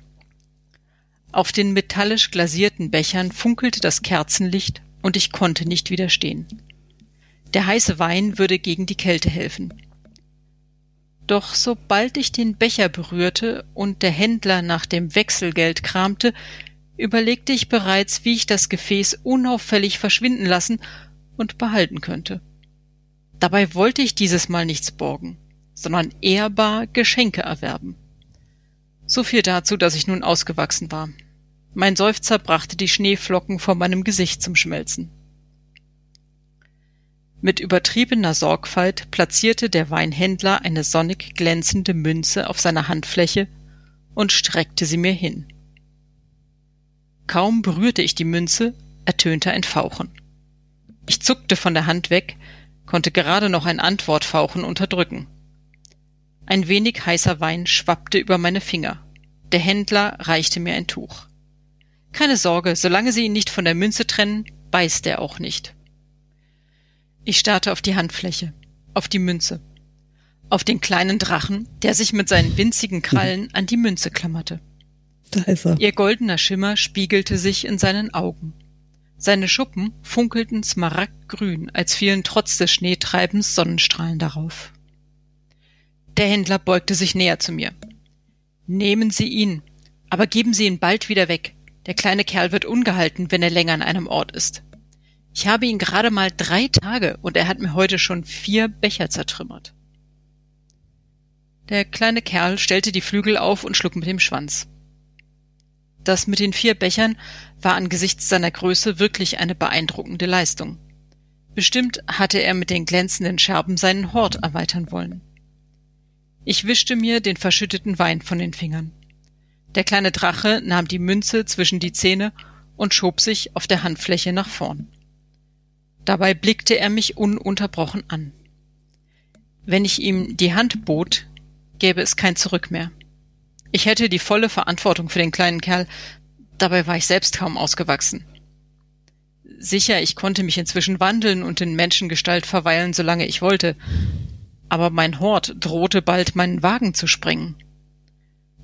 Auf den metallisch glasierten Bechern funkelte das Kerzenlicht und ich konnte nicht widerstehen. Der heiße Wein würde gegen die Kälte helfen. Doch sobald ich den Becher berührte und der Händler nach dem Wechselgeld kramte, überlegte ich bereits, wie ich das Gefäß unauffällig verschwinden lassen und behalten könnte. Dabei wollte ich dieses Mal nichts borgen, sondern ehrbar Geschenke erwerben. So viel dazu, dass ich nun ausgewachsen war. Mein Seufzer brachte die Schneeflocken vor meinem Gesicht zum Schmelzen. Mit übertriebener Sorgfalt platzierte der Weinhändler eine sonnig glänzende Münze auf seiner Handfläche und streckte sie mir hin. Kaum berührte ich die Münze, ertönte ein Fauchen. Ich zuckte von der Hand weg, konnte gerade noch ein Antwortfauchen unterdrücken. Ein wenig heißer Wein schwappte über meine Finger. Der Händler reichte mir ein Tuch. Keine Sorge, solange Sie ihn nicht von der Münze trennen, beißt er auch nicht. Ich starrte auf die Handfläche, auf die Münze, auf den kleinen Drachen, der sich mit seinen winzigen Krallen an die Münze klammerte. Da ist er. Ihr goldener Schimmer spiegelte sich in seinen Augen. Seine Schuppen funkelten smaragdgrün, als fielen trotz des Schneetreibens Sonnenstrahlen darauf. Der Händler beugte sich näher zu mir. Nehmen Sie ihn, aber geben Sie ihn bald wieder weg. Der kleine Kerl wird ungehalten, wenn er länger an einem Ort ist. Ich habe ihn gerade mal drei Tage und er hat mir heute schon vier Becher zertrümmert. Der kleine Kerl stellte die Flügel auf und schlug mit dem Schwanz. Das mit den vier Bechern war angesichts seiner Größe wirklich eine beeindruckende Leistung. Bestimmt hatte er mit den glänzenden Scherben seinen Hort erweitern wollen. Ich wischte mir den verschütteten Wein von den Fingern. Der kleine Drache nahm die Münze zwischen die Zähne und schob sich auf der Handfläche nach vorn. Dabei blickte er mich ununterbrochen an. Wenn ich ihm die Hand bot, gäbe es kein Zurück mehr. Ich hätte die volle Verantwortung für den kleinen Kerl, dabei war ich selbst kaum ausgewachsen. Sicher, ich konnte mich inzwischen wandeln und in Menschengestalt verweilen, solange ich wollte, aber mein Hort drohte bald meinen Wagen zu sprengen.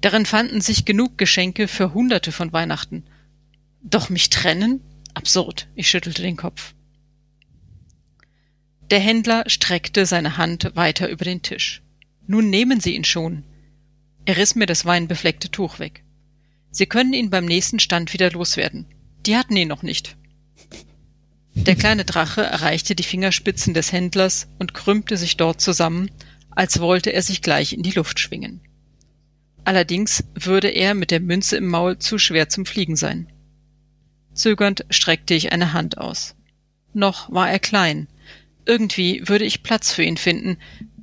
Darin fanden sich genug Geschenke für Hunderte von Weihnachten. Doch mich trennen? Absurd. Ich schüttelte den Kopf. Der Händler streckte seine Hand weiter über den Tisch. Nun nehmen Sie ihn schon. Er riss mir das weinbefleckte Tuch weg. Sie können ihn beim nächsten Stand wieder loswerden. Die hatten ihn noch nicht. Der kleine Drache erreichte die Fingerspitzen des Händlers und krümmte sich dort zusammen, als wollte er sich gleich in die Luft schwingen. Allerdings würde er mit der Münze im Maul zu schwer zum Fliegen sein. Zögernd streckte ich eine Hand aus. Noch war er klein. Irgendwie würde ich Platz für ihn finden.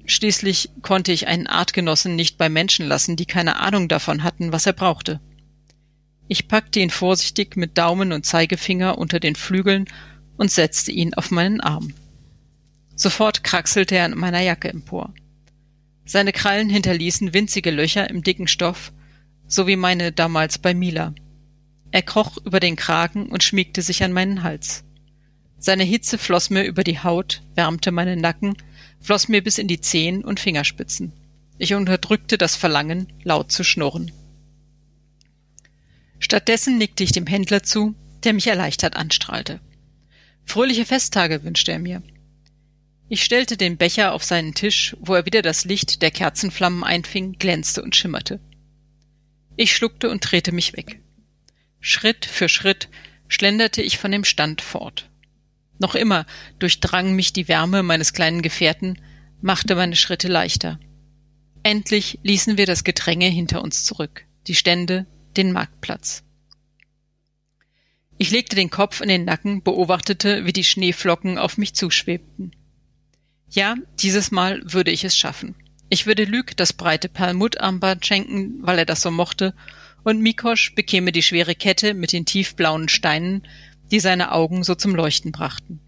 Schließlich konnte ich einen Artgenossen nicht bei Menschen lassen, die keine Ahnung davon hatten, was er brauchte. Ich packte ihn vorsichtig mit Daumen und Zeigefinger unter den Flügeln und setzte ihn auf meinen Arm. Sofort kraxelte er an meiner Jacke empor. Seine Krallen hinterließen winzige Löcher im dicken Stoff, so wie meine damals bei Mila. Er kroch über den Kragen und schmiegte sich an meinen Hals. Seine Hitze floss mir über die Haut, wärmte meinen Nacken, floss mir bis in die Zehen und Fingerspitzen. Ich unterdrückte das Verlangen, laut zu schnurren. Stattdessen nickte ich dem Händler zu, der mich erleichtert anstrahlte. Fröhliche Festtage wünschte er mir. Ich stellte den Becher auf seinen Tisch, wo er wieder das Licht der Kerzenflammen einfing, glänzte und schimmerte. Ich schluckte und drehte mich weg. Schritt für Schritt schlenderte ich von dem Stand fort. Noch immer durchdrang mich die Wärme meines kleinen Gefährten, machte meine Schritte leichter. Endlich ließen wir das Gedränge hinter uns zurück, die Stände, den Marktplatz. Ich legte den Kopf in den Nacken, beobachtete, wie die Schneeflocken auf mich zuschwebten. Ja, dieses Mal würde ich es schaffen. Ich würde Lüg das breite Perlmuttarmband schenken, weil er das so mochte, und Mikosch bekäme die schwere Kette mit den tiefblauen Steinen, die seine Augen so zum Leuchten brachten.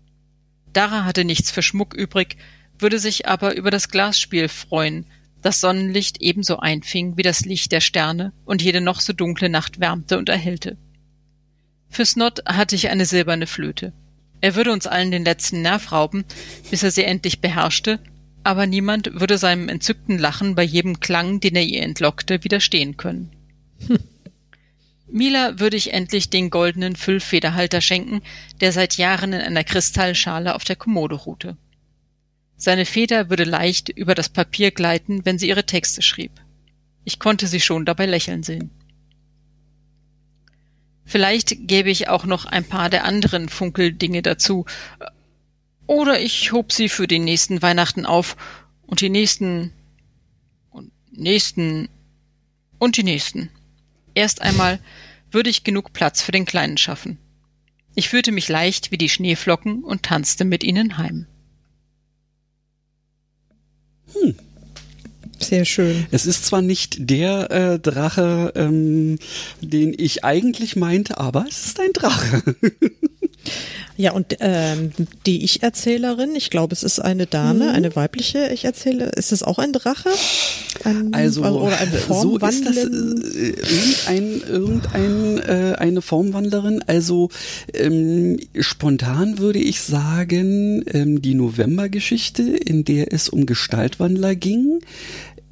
Dara hatte nichts für Schmuck übrig, würde sich aber über das Glasspiel freuen, das Sonnenlicht ebenso einfing wie das Licht der Sterne und jede noch so dunkle Nacht wärmte und erhellte. Für Snot hatte ich eine silberne Flöte. Er würde uns allen den letzten Nerv rauben, bis er sie endlich beherrschte, aber niemand würde seinem entzückten Lachen bei jedem Klang, den er ihr entlockte, widerstehen können. Hm. Mila würde ich endlich den goldenen Füllfederhalter schenken, der seit Jahren in einer Kristallschale auf der Kommode ruhte. Seine Feder würde leicht über das Papier gleiten, wenn sie ihre Texte schrieb. Ich konnte sie schon dabei lächeln sehen. Vielleicht gäbe ich auch noch ein paar der anderen Funkeldinge dazu. Oder ich hob sie für den nächsten Weihnachten auf und die nächsten und nächsten und die nächsten. Erst einmal würde ich genug Platz für den Kleinen schaffen. Ich fühlte mich leicht wie die Schneeflocken und tanzte mit ihnen heim. Hm. Sehr schön. Es ist zwar nicht der äh, Drache, ähm, den ich eigentlich meinte, aber es ist ein Drache. Ja, und ähm, die Ich-Erzählerin, ich glaube, es ist eine Dame, mhm. eine weibliche Ich-Erzählerin. Ist es auch ein Drache? Ein, also, oder ein so ist das äh, irgendein, irgendein äh, eine Formwandlerin. Also ähm, spontan würde ich sagen, ähm, die November-Geschichte, in der es um Gestaltwandler ging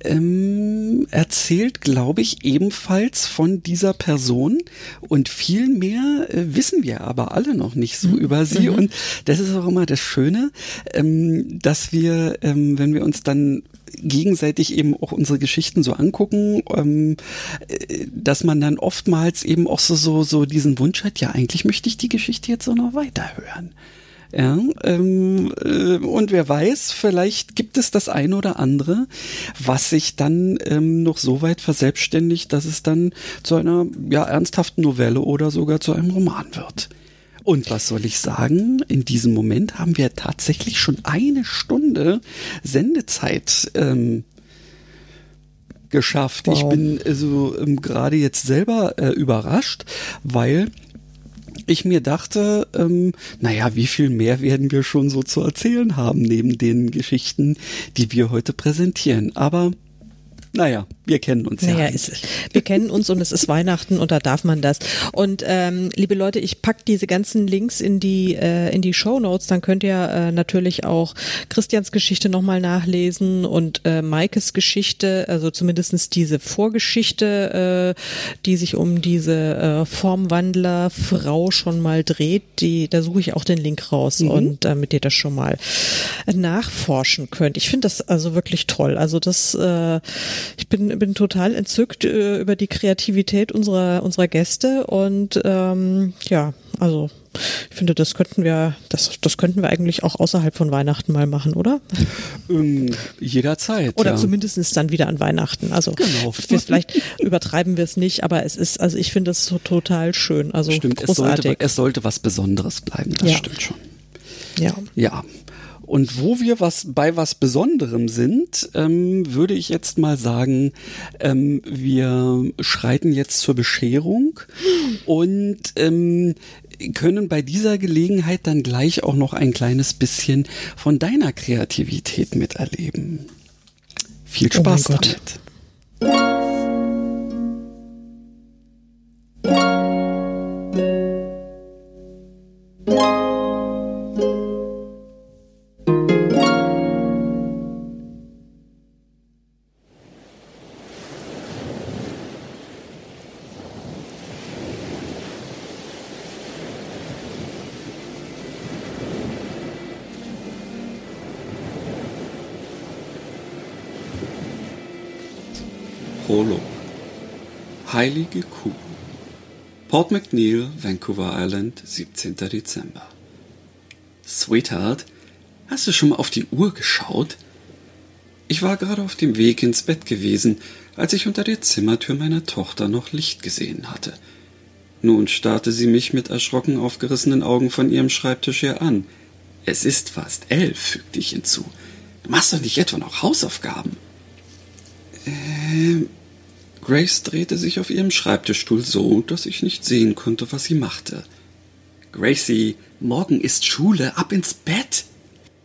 ähm, erzählt, glaube ich, ebenfalls von dieser Person und viel mehr äh, wissen wir aber alle noch nicht so mhm. über sie mhm. und das ist auch immer das Schöne, ähm, dass wir, ähm, wenn wir uns dann gegenseitig eben auch unsere Geschichten so angucken, ähm, äh, dass man dann oftmals eben auch so, so, so diesen Wunsch hat, ja, eigentlich möchte ich die Geschichte jetzt so noch weiterhören. Ja, ähm, äh, und wer weiß, vielleicht gibt es das eine oder andere, was sich dann ähm, noch so weit verselbstständigt, dass es dann zu einer ja, ernsthaften Novelle oder sogar zu einem Roman wird. Und was soll ich sagen? In diesem Moment haben wir tatsächlich schon eine Stunde Sendezeit ähm, geschafft. Wow. Ich bin also ähm, gerade jetzt selber äh, überrascht, weil ich mir dachte, ähm, naja, wie viel mehr werden wir schon so zu erzählen haben neben den Geschichten, die wir heute präsentieren. Aber naja, wir kennen uns naja, ja. Ist, wir kennen uns und es ist Weihnachten und da darf man das. Und ähm, liebe Leute, ich pack diese ganzen Links in die äh, in die Show Notes. Dann könnt ihr äh, natürlich auch Christians Geschichte nochmal nachlesen und äh, Maikes Geschichte, also zumindestens diese Vorgeschichte, äh, die sich um diese äh, Formwandler Frau schon mal dreht. Die, da suche ich auch den Link raus mhm. und damit ihr das schon mal nachforschen könnt. Ich finde das also wirklich toll. Also das äh, ich bin, bin total entzückt äh, über die Kreativität unserer, unserer Gäste und ähm, ja, also ich finde, das könnten wir, das, das könnten wir eigentlich auch außerhalb von Weihnachten mal machen, oder? Ähm, jederzeit. Oder ja. zumindest dann wieder an Weihnachten. Also genau. vielleicht übertreiben wir es nicht, aber es ist, also ich finde es so total schön. Also stimmt, großartig. Es sollte, es sollte was Besonderes bleiben, das Ja. stimmt schon. Ja. Ja. Und wo wir was bei was Besonderem sind, ähm, würde ich jetzt mal sagen, ähm, wir schreiten jetzt zur Bescherung und ähm, können bei dieser Gelegenheit dann gleich auch noch ein kleines bisschen von deiner Kreativität miterleben. Viel Oh Spaß Gott. damit. Prolog. Heilige Kuh. Port McNeil, Vancouver Island, 17. Dezember. Sweetheart, hast du schon mal auf die Uhr geschaut? Ich war gerade auf dem Weg ins Bett gewesen, als ich unter der Zimmertür meiner Tochter noch Licht gesehen hatte. Nun starrte sie mich mit erschrocken aufgerissenen Augen von ihrem Schreibtisch her an. Es ist fast elf, fügte ich hinzu. Du machst doch nicht etwa noch Hausaufgaben. Ähm, Grace drehte sich auf ihrem Schreibtischstuhl so, dass ich nicht sehen konnte, was sie machte. Gracie, morgen ist Schule, ab ins Bett.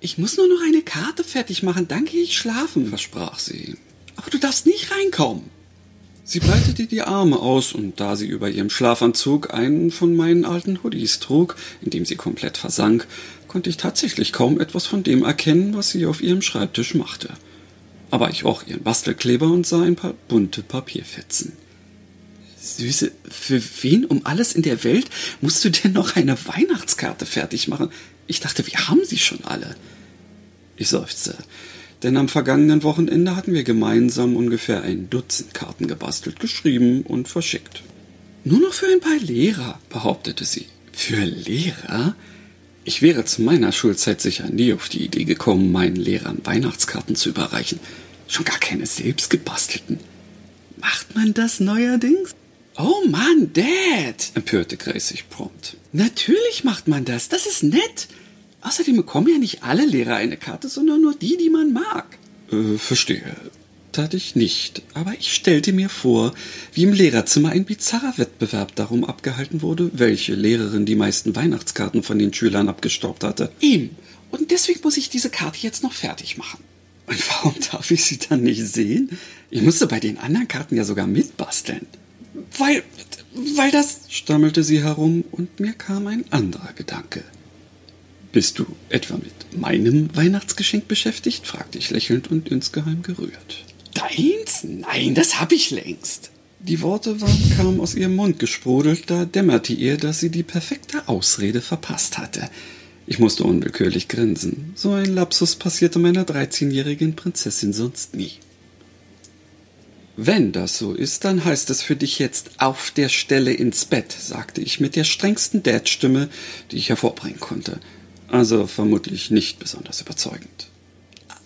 Ich muss nur noch eine Karte fertig machen, dann gehe ich schlafen, versprach sie. Aber du darfst nicht reinkommen. Sie breitete die Arme aus, und da sie über ihrem Schlafanzug einen von meinen alten Hoodies trug, in dem sie komplett versank, konnte ich tatsächlich kaum etwas von dem erkennen, was sie auf ihrem Schreibtisch machte. Aber ich roch ihren Bastelkleber und sah ein paar bunte Papierfetzen. Süße, für wen um alles in der Welt musst du denn noch eine Weihnachtskarte fertig machen? Ich dachte, wir haben sie schon alle. Ich seufzte, denn am vergangenen Wochenende hatten wir gemeinsam ungefähr ein Dutzend Karten gebastelt, geschrieben und verschickt. Nur noch für ein paar Lehrer, behauptete sie. Für Lehrer? Ich wäre zu meiner Schulzeit sicher nie auf die Idee gekommen, meinen Lehrern Weihnachtskarten zu überreichen. Schon gar keine selbst gebastelten. Macht man das neuerdings? Oh Mann, Dad, empörte Grace sich prompt. Natürlich macht man das, das ist nett. Außerdem bekommen ja nicht alle Lehrer eine Karte, sondern nur die, die man mag. Äh, verstehe. Tat ich nicht, aber ich stellte mir vor, wie im Lehrerzimmer ein bizarrer Wettbewerb darum abgehalten wurde, welche Lehrerin die meisten Weihnachtskarten von den Schülern abgestaubt hatte. Ihm. Und deswegen muss ich diese Karte jetzt noch fertig machen. Und warum darf ich sie dann nicht sehen? Ich musste bei den anderen Karten ja sogar mitbasteln. Weil, weil das, stammelte sie herum, und mir kam ein anderer Gedanke. Bist du etwa mit meinem Weihnachtsgeschenk beschäftigt? fragte ich lächelnd und insgeheim gerührt. Deins? Nein, das hab ich längst. Die Worte waren, kamen aus ihrem Mund gesprudelt, da dämmerte ihr, dass sie die perfekte Ausrede verpasst hatte. Ich musste unwillkürlich grinsen. So ein Lapsus passierte meiner 13-jährigen Prinzessin sonst nie. Wenn das so ist, dann heißt es für dich jetzt auf der Stelle ins Bett, sagte ich mit der strengsten Dad-Stimme, die ich hervorbringen konnte. Also vermutlich nicht besonders überzeugend.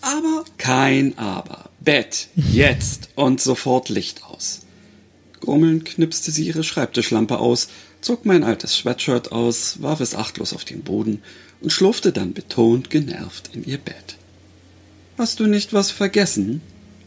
Aber kein Aber. Bett. Jetzt. Und sofort Licht aus. Grummelnd knipste sie ihre Schreibtischlampe aus, zog mein altes Sweatshirt aus, warf es achtlos auf den Boden und schlurfte dann betont genervt in ihr Bett. Hast du nicht was vergessen?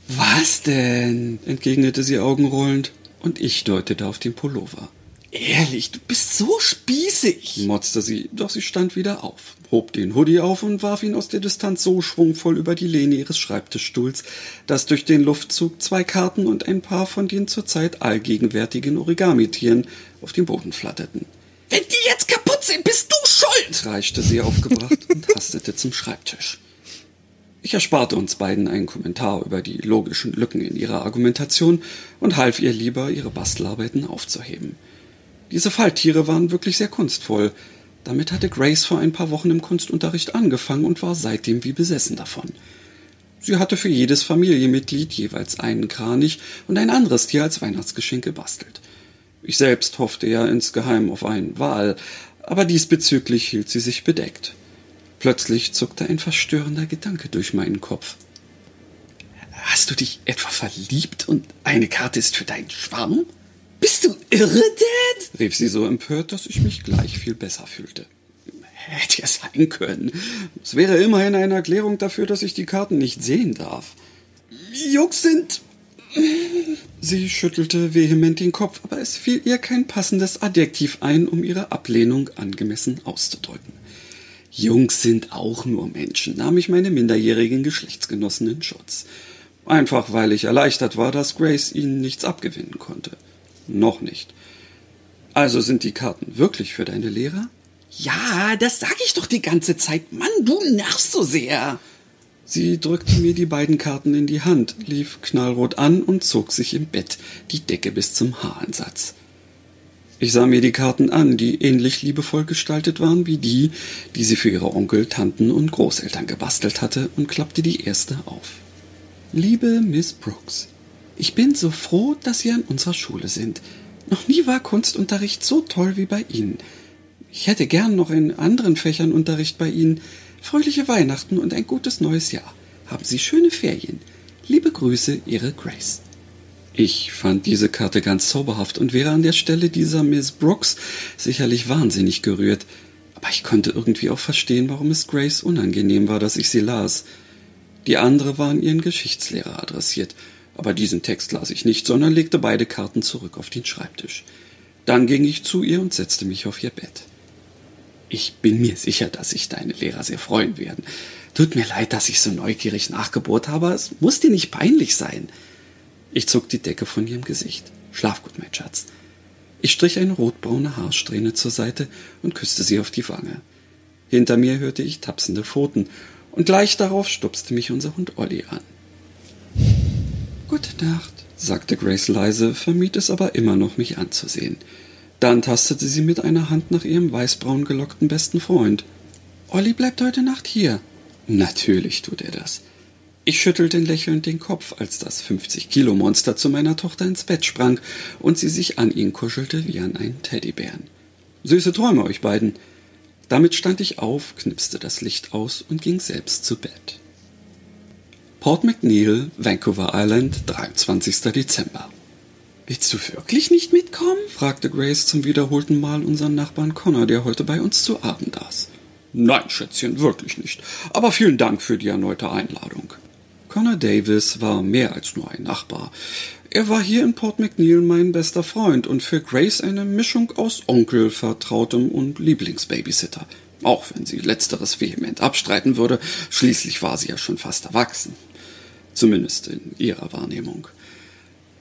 Was denn? entgegnete sie augenrollend, und ich deutete auf den Pullover. Ehrlich, du bist so spießig, motzte sie, doch sie stand wieder auf, hob den Hoodie auf und warf ihn aus der Distanz so schwungvoll über die Lehne ihres Schreibtischstuhls, dass durch den Luftzug zwei Karten und ein paar von den zurzeit allgegenwärtigen Origamitieren auf den Boden flatterten. Wenn die jetzt kreischte sie aufgebracht und hastete zum Schreibtisch. Ich ersparte uns beiden einen Kommentar über die logischen Lücken in ihrer Argumentation und half ihr lieber, ihre Bastelarbeiten aufzuheben. Diese Falltiere waren wirklich sehr kunstvoll. Damit hatte Grace vor ein paar Wochen im Kunstunterricht angefangen und war seitdem wie besessen davon. Sie hatte für jedes Familienmitglied jeweils einen Kranich und ein anderes Tier als Weihnachtsgeschenk gebastelt. Ich selbst hoffte ja insgeheim auf einen Wal, aber diesbezüglich hielt sie sich bedeckt. Plötzlich zuckte ein verstörender Gedanke durch meinen Kopf. Hast du dich etwa verliebt und eine Karte ist für deinen Schwarm? Bist du irre, Dad? rief sie so empört, dass ich mich gleich viel besser fühlte. Hätte ja sein können. Es wäre immerhin eine Erklärung dafür, dass ich die Karten nicht sehen darf. Jungs sind. Sie schüttelte vehement den Kopf, aber es fiel ihr kein passendes Adjektiv ein, um ihre Ablehnung angemessen auszudrücken. Jungs sind auch nur Menschen, nahm ich meine minderjährigen Geschlechtsgenossen in Schutz. Einfach weil ich erleichtert war, dass Grace ihnen nichts abgewinnen konnte. Noch nicht. Also sind die Karten wirklich für deine Lehrer? Ja, das sag ich doch die ganze Zeit. Mann, du nervst so sehr. Sie drückte mir die beiden Karten in die Hand, lief knallrot an und zog sich im Bett, die Decke bis zum Haaransatz. Ich sah mir die Karten an, die ähnlich liebevoll gestaltet waren wie die, die sie für ihre Onkel, Tanten und Großeltern gebastelt hatte, und klappte die erste auf. Liebe Miss Brooks, ich bin so froh, dass Sie an unserer Schule sind. Noch nie war Kunstunterricht so toll wie bei Ihnen. Ich hätte gern noch in anderen Fächern Unterricht bei Ihnen. Fröhliche Weihnachten und ein gutes neues Jahr. Haben Sie schöne Ferien. Liebe Grüße, Ihre Grace. Ich fand diese Karte ganz zauberhaft und wäre an der Stelle dieser Miss Brooks sicherlich wahnsinnig gerührt. Aber ich konnte irgendwie auch verstehen, warum es Grace unangenehm war, dass ich sie las. Die andere war an ihren Geschichtslehrer adressiert, aber diesen Text las ich nicht, sondern legte beide Karten zurück auf den Schreibtisch. Dann ging ich zu ihr und setzte mich auf ihr Bett. Ich bin mir sicher, dass sich deine Lehrer sehr freuen werden. Tut mir leid, dass ich so neugierig nachgebohrt habe, es muss dir nicht peinlich sein. Ich zog die Decke von ihrem Gesicht. Schlaf gut, mein Schatz. Ich strich eine rotbraune Haarsträhne zur Seite und küsste sie auf die Wange. Hinter mir hörte ich tapsende Pfoten, und gleich darauf stupste mich unser Hund Olli an. Gute Nacht, sagte Grace leise, vermied es aber immer noch, mich anzusehen. Dann tastete sie mit einer Hand nach ihrem weißbraun gelockten besten Freund. Olli bleibt heute Nacht hier. Natürlich tut er das. Ich schüttelte lächelnd den Kopf, als das 50-Kilo-Monster zu meiner Tochter ins Bett sprang und sie sich an ihn kuschelte wie an einen Teddybären. Süße Träume euch beiden. Damit stand ich auf, knipste das Licht aus und ging selbst zu Bett. Port McNeil, Vancouver Island, 23. Dezember. Willst du wirklich nicht mitkommen? fragte Grace zum wiederholten Mal unseren Nachbarn Connor, der heute bei uns zu Abend aß. Nein, Schätzchen, wirklich nicht. Aber vielen Dank für die erneute Einladung. Connor Davis war mehr als nur ein Nachbar. Er war hier in Port McNeil mein bester Freund und für Grace eine Mischung aus Onkel, Vertrautem und Lieblingsbabysitter. Auch wenn sie letzteres vehement abstreiten würde, schließlich war sie ja schon fast erwachsen. Zumindest in ihrer Wahrnehmung.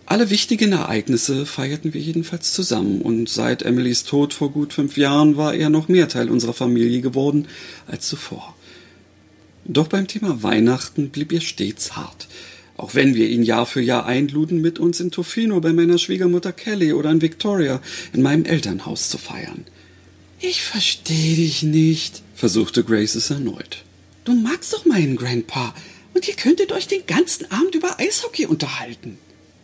Alle wichtigen Ereignisse feierten wir jedenfalls zusammen, und seit Emilys Tod vor gut fünf Jahren war er noch mehr Teil unserer Familie geworden als zuvor. Doch beim Thema Weihnachten blieb er stets hart. Auch wenn wir ihn Jahr für Jahr einluden, mit uns in Tofino bei meiner Schwiegermutter Kelly oder in Victoria in meinem Elternhaus zu feiern. Ich verstehe dich nicht, versuchte Grace es erneut. Du magst doch meinen Grandpa, und ihr könntet euch den ganzen Abend über Eishockey unterhalten.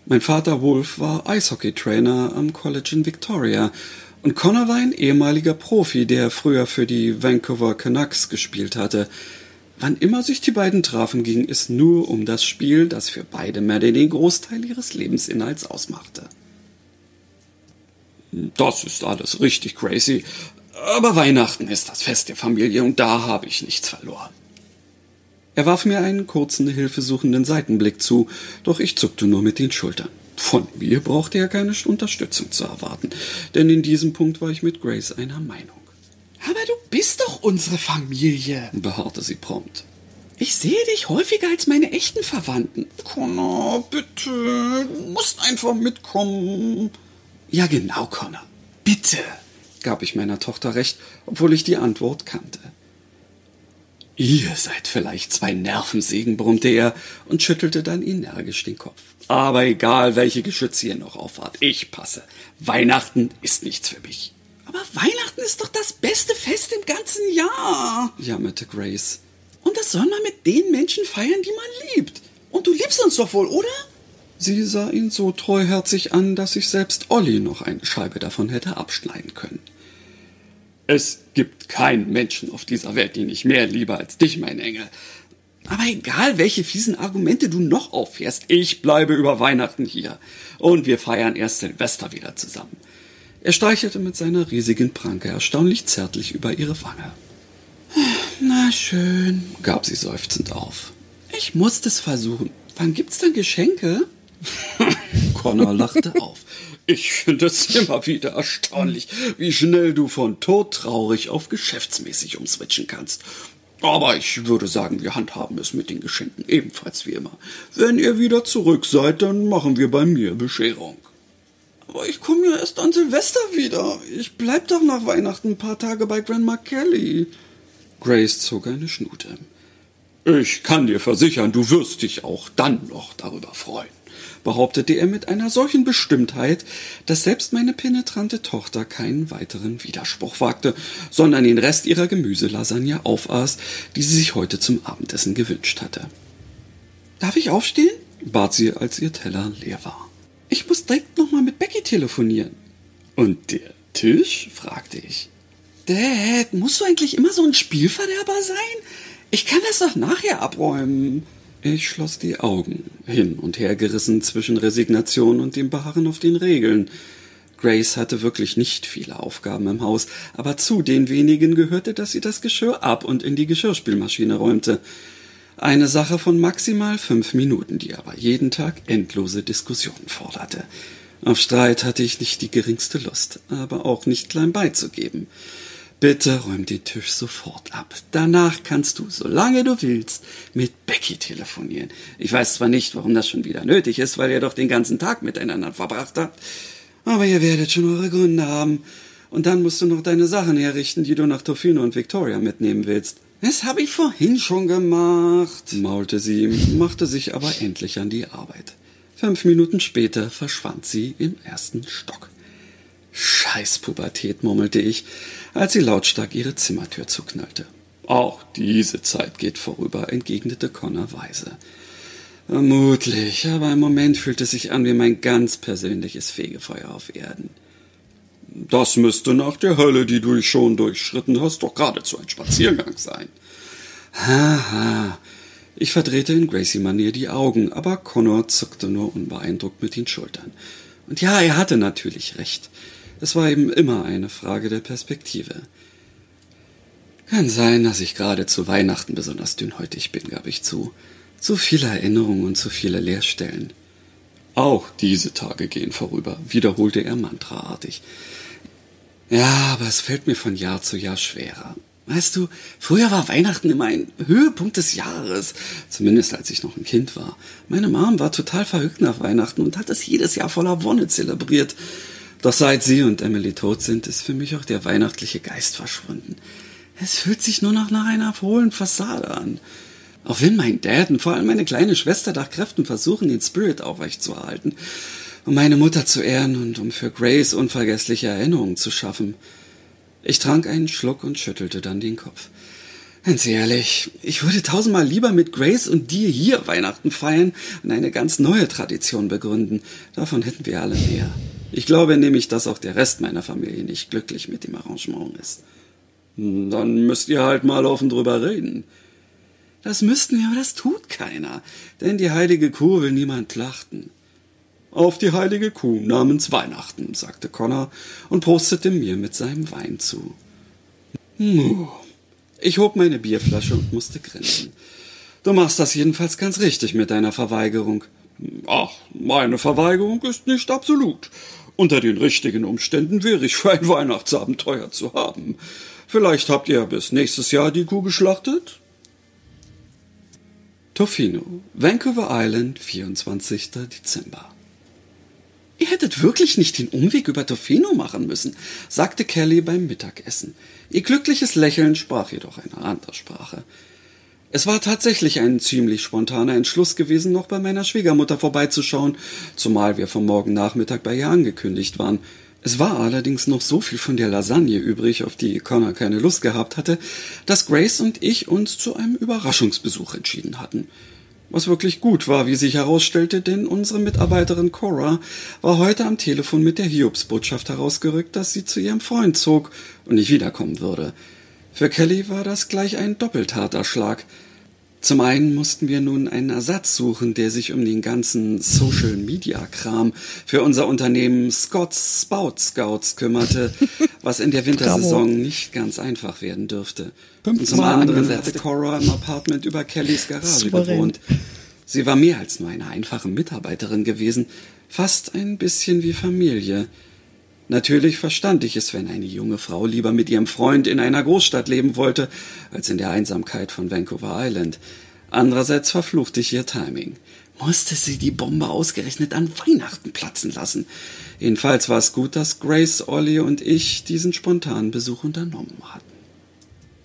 Mein Vater Wolf war Eishockeytrainer am College in Victoria und Connor war ein ehemaliger Profi, der früher für die Vancouver Canucks gespielt hatte. Wann immer sich die beiden trafen, ging es nur um das Spiel, das für beide Männer den Großteil ihres Lebensinhalts ausmachte. Das ist alles richtig crazy, aber Weihnachten ist das Fest der Familie und da habe ich nichts verloren. Er warf mir einen kurzen, hilfesuchenden Seitenblick zu, doch ich zuckte nur mit den Schultern. Von mir brauchte er keine Unterstützung zu erwarten, denn in diesem Punkt war ich mit Grace einer Meinung. Aber du bist doch unsere Familie, beharrte sie prompt. Ich sehe dich häufiger als meine echten Verwandten. Connor, bitte, du musst einfach mitkommen. Ja, genau, Connor. Bitte, gab ich meiner Tochter recht, obwohl ich die Antwort kannte. Ihr seid vielleicht zwei Nervensägen, brummte er und schüttelte dann energisch den Kopf. Aber egal, welche Geschütze ihr noch auffahrt, ich passe. Weihnachten ist nichts für mich. Aber Weihnachten ist doch das beste Fest im ganzen Jahr, jammerte Grace. Und das soll man mit den Menschen feiern, die man liebt. Und du liebst uns doch wohl, oder? Sie sah ihn so treuherzig an, dass sich selbst Olli noch eine Scheibe davon hätte abschneiden können. Es gibt keinen Menschen auf dieser Welt, den ich mehr liebe als dich, mein Engel. Aber egal, welche fiesen Argumente du noch auffährst, ich bleibe über Weihnachten hier. Und wir feiern erst Silvester wieder zusammen. Er streichelte mit seiner riesigen Pranke erstaunlich zärtlich über ihre Wange. Na schön, gab sie seufzend auf. Ich muss es versuchen. Wann gibt's denn Geschenke? Connor lachte auf. Ich finde es immer wieder erstaunlich, wie schnell du von todtraurig auf geschäftsmäßig umswitchen kannst. Aber ich würde sagen, wir handhaben es mit den Geschenken ebenfalls wie immer. Wenn ihr wieder zurück seid, dann machen wir bei mir Bescherung. Aber ich komme ja erst an Silvester wieder. Ich bleib doch nach Weihnachten ein paar Tage bei Grandma Kelly. Grace zog eine Schnute. Ich kann dir versichern, du wirst dich auch dann noch darüber freuen behauptete er mit einer solchen Bestimmtheit, dass selbst meine penetrante Tochter keinen weiteren Widerspruch wagte, sondern den Rest ihrer Gemüselasagne aufaß, die sie sich heute zum Abendessen gewünscht hatte. Darf ich aufstehen? bat sie, als ihr Teller leer war. Ich muss direkt nochmal mit Becky telefonieren. Und der Tisch? fragte ich. Dad, musst du eigentlich immer so ein Spielverderber sein? Ich kann das doch nachher abräumen. Ich schloss die Augen, hin und her gerissen zwischen Resignation und dem Beharren auf den Regeln. Grace hatte wirklich nicht viele Aufgaben im Haus, aber zu den wenigen gehörte, dass sie das Geschirr ab und in die Geschirrspülmaschine räumte. Eine Sache von maximal fünf Minuten, die aber jeden Tag endlose Diskussionen forderte. Auf Streit hatte ich nicht die geringste Lust, aber auch nicht klein beizugeben. Bitte räum den Tisch sofort ab. Danach kannst du, solange du willst, mit Becky telefonieren. Ich weiß zwar nicht, warum das schon wieder nötig ist, weil ihr doch den ganzen Tag miteinander verbracht habt, aber ihr werdet schon eure Gründe haben. Und dann musst du noch deine Sachen herrichten, die du nach Tofino und Victoria mitnehmen willst. Das habe ich vorhin schon gemacht, maulte sie, machte sich aber endlich an die Arbeit. Fünf Minuten später verschwand sie im ersten Stock. Scheiß Pubertät, murmelte ich, als sie lautstark ihre Zimmertür zuknallte. Auch diese Zeit geht vorüber, entgegnete Connor weise. Vermutlich, aber im Moment fühlt es sich an wie mein ganz persönliches Fegefeuer auf Erden. Das müsste nach der Hölle, die du schon durchschritten hast, doch geradezu ein Spaziergang sein. Haha. Ich verdrehte in Gracie-Manier die Augen, aber Connor zuckte nur unbeeindruckt mit den Schultern. Und ja, er hatte natürlich recht. Es war eben immer eine Frage der Perspektive. Kann sein, dass ich gerade zu Weihnachten besonders dünnhäutig bin, gab ich zu. Zu viele Erinnerungen und zu viele Leerstellen. Auch diese Tage gehen vorüber, wiederholte er mantraartig. Ja, aber es fällt mir von Jahr zu Jahr schwerer. Weißt du, früher war Weihnachten immer ein Höhepunkt des Jahres, zumindest als ich noch ein Kind war. Meine Mom war total verrückt nach Weihnachten und hat es jedes Jahr voller Wonne zelebriert. Doch seit sie und Emily tot sind, ist für mich auch der weihnachtliche Geist verschwunden. Es fühlt sich nur noch nach einer hohlen Fassade an. Auch wenn mein Dad und vor allem meine kleine Schwester nach Kräften versuchen, den Spirit aufrechtzuerhalten, um meine Mutter zu ehren und um für Grace unvergessliche Erinnerungen zu schaffen. Ich trank einen Schluck und schüttelte dann den Kopf. Ganz ehrlich, ich würde tausendmal lieber mit Grace und dir hier Weihnachten feiern und eine ganz neue Tradition begründen. Davon hätten wir alle mehr. Ich glaube nämlich, dass auch der Rest meiner Familie nicht glücklich mit dem Arrangement ist. Hm, dann müsst ihr halt mal offen drüber reden. Das müssten wir, aber das tut keiner, denn die heilige Kuh will niemand schlachten. Auf die heilige Kuh namens Weihnachten, sagte Connor und prostete mir mit seinem Wein zu. Ich hob meine Bierflasche und musste grinsen. Du machst das jedenfalls ganz richtig mit deiner Verweigerung. Ach, meine Verweigerung ist nicht absolut. Unter den richtigen Umständen wäre ich für ein Weihnachtsabenteuer zu haben. Vielleicht habt ihr bis nächstes Jahr die Kuh geschlachtet? Tofino, Vancouver Island, 24. Dezember. Ihr hättet wirklich nicht den Umweg über Tofino machen müssen, sagte Kelly beim Mittagessen. Ihr glückliches Lächeln sprach jedoch eine andere Sprache. Es war tatsächlich ein ziemlich spontaner Entschluss gewesen, noch bei meiner Schwiegermutter vorbeizuschauen, zumal wir vom Morgen Nachmittag bei ihr angekündigt waren. Es war allerdings noch so viel von der Lasagne übrig, auf die Connor keine Lust gehabt hatte, dass Grace und ich uns zu einem Überraschungsbesuch entschieden hatten. Was wirklich gut war, wie sich herausstellte, denn unsere Mitarbeiterin Cora war heute am Telefon mit der Hiobsbotschaft herausgerückt, dass sie zu ihrem Freund zog und nicht wiederkommen würde. Für Kelly war das gleich ein doppelt harter Schlag. Zum einen mussten wir nun einen Ersatz suchen, der sich um den ganzen Social Media Kram für unser Unternehmen Scott's Spout Scouts kümmerte, was in der Wintersaison nicht ganz einfach werden dürfte. Und zum anderen hatte Cora im Apartment über Kellys Garage gewohnt. Sie war mehr als nur eine einfache Mitarbeiterin gewesen, fast ein bisschen wie Familie. Natürlich verstand ich es, wenn eine junge Frau lieber mit ihrem Freund in einer Großstadt leben wollte, als in der Einsamkeit von Vancouver Island. Andererseits verfluchte ich ihr Timing. Musste sie die Bombe ausgerechnet an Weihnachten platzen lassen? Jedenfalls war es gut, dass Grace, Ollie und ich diesen spontanen Besuch unternommen hatten.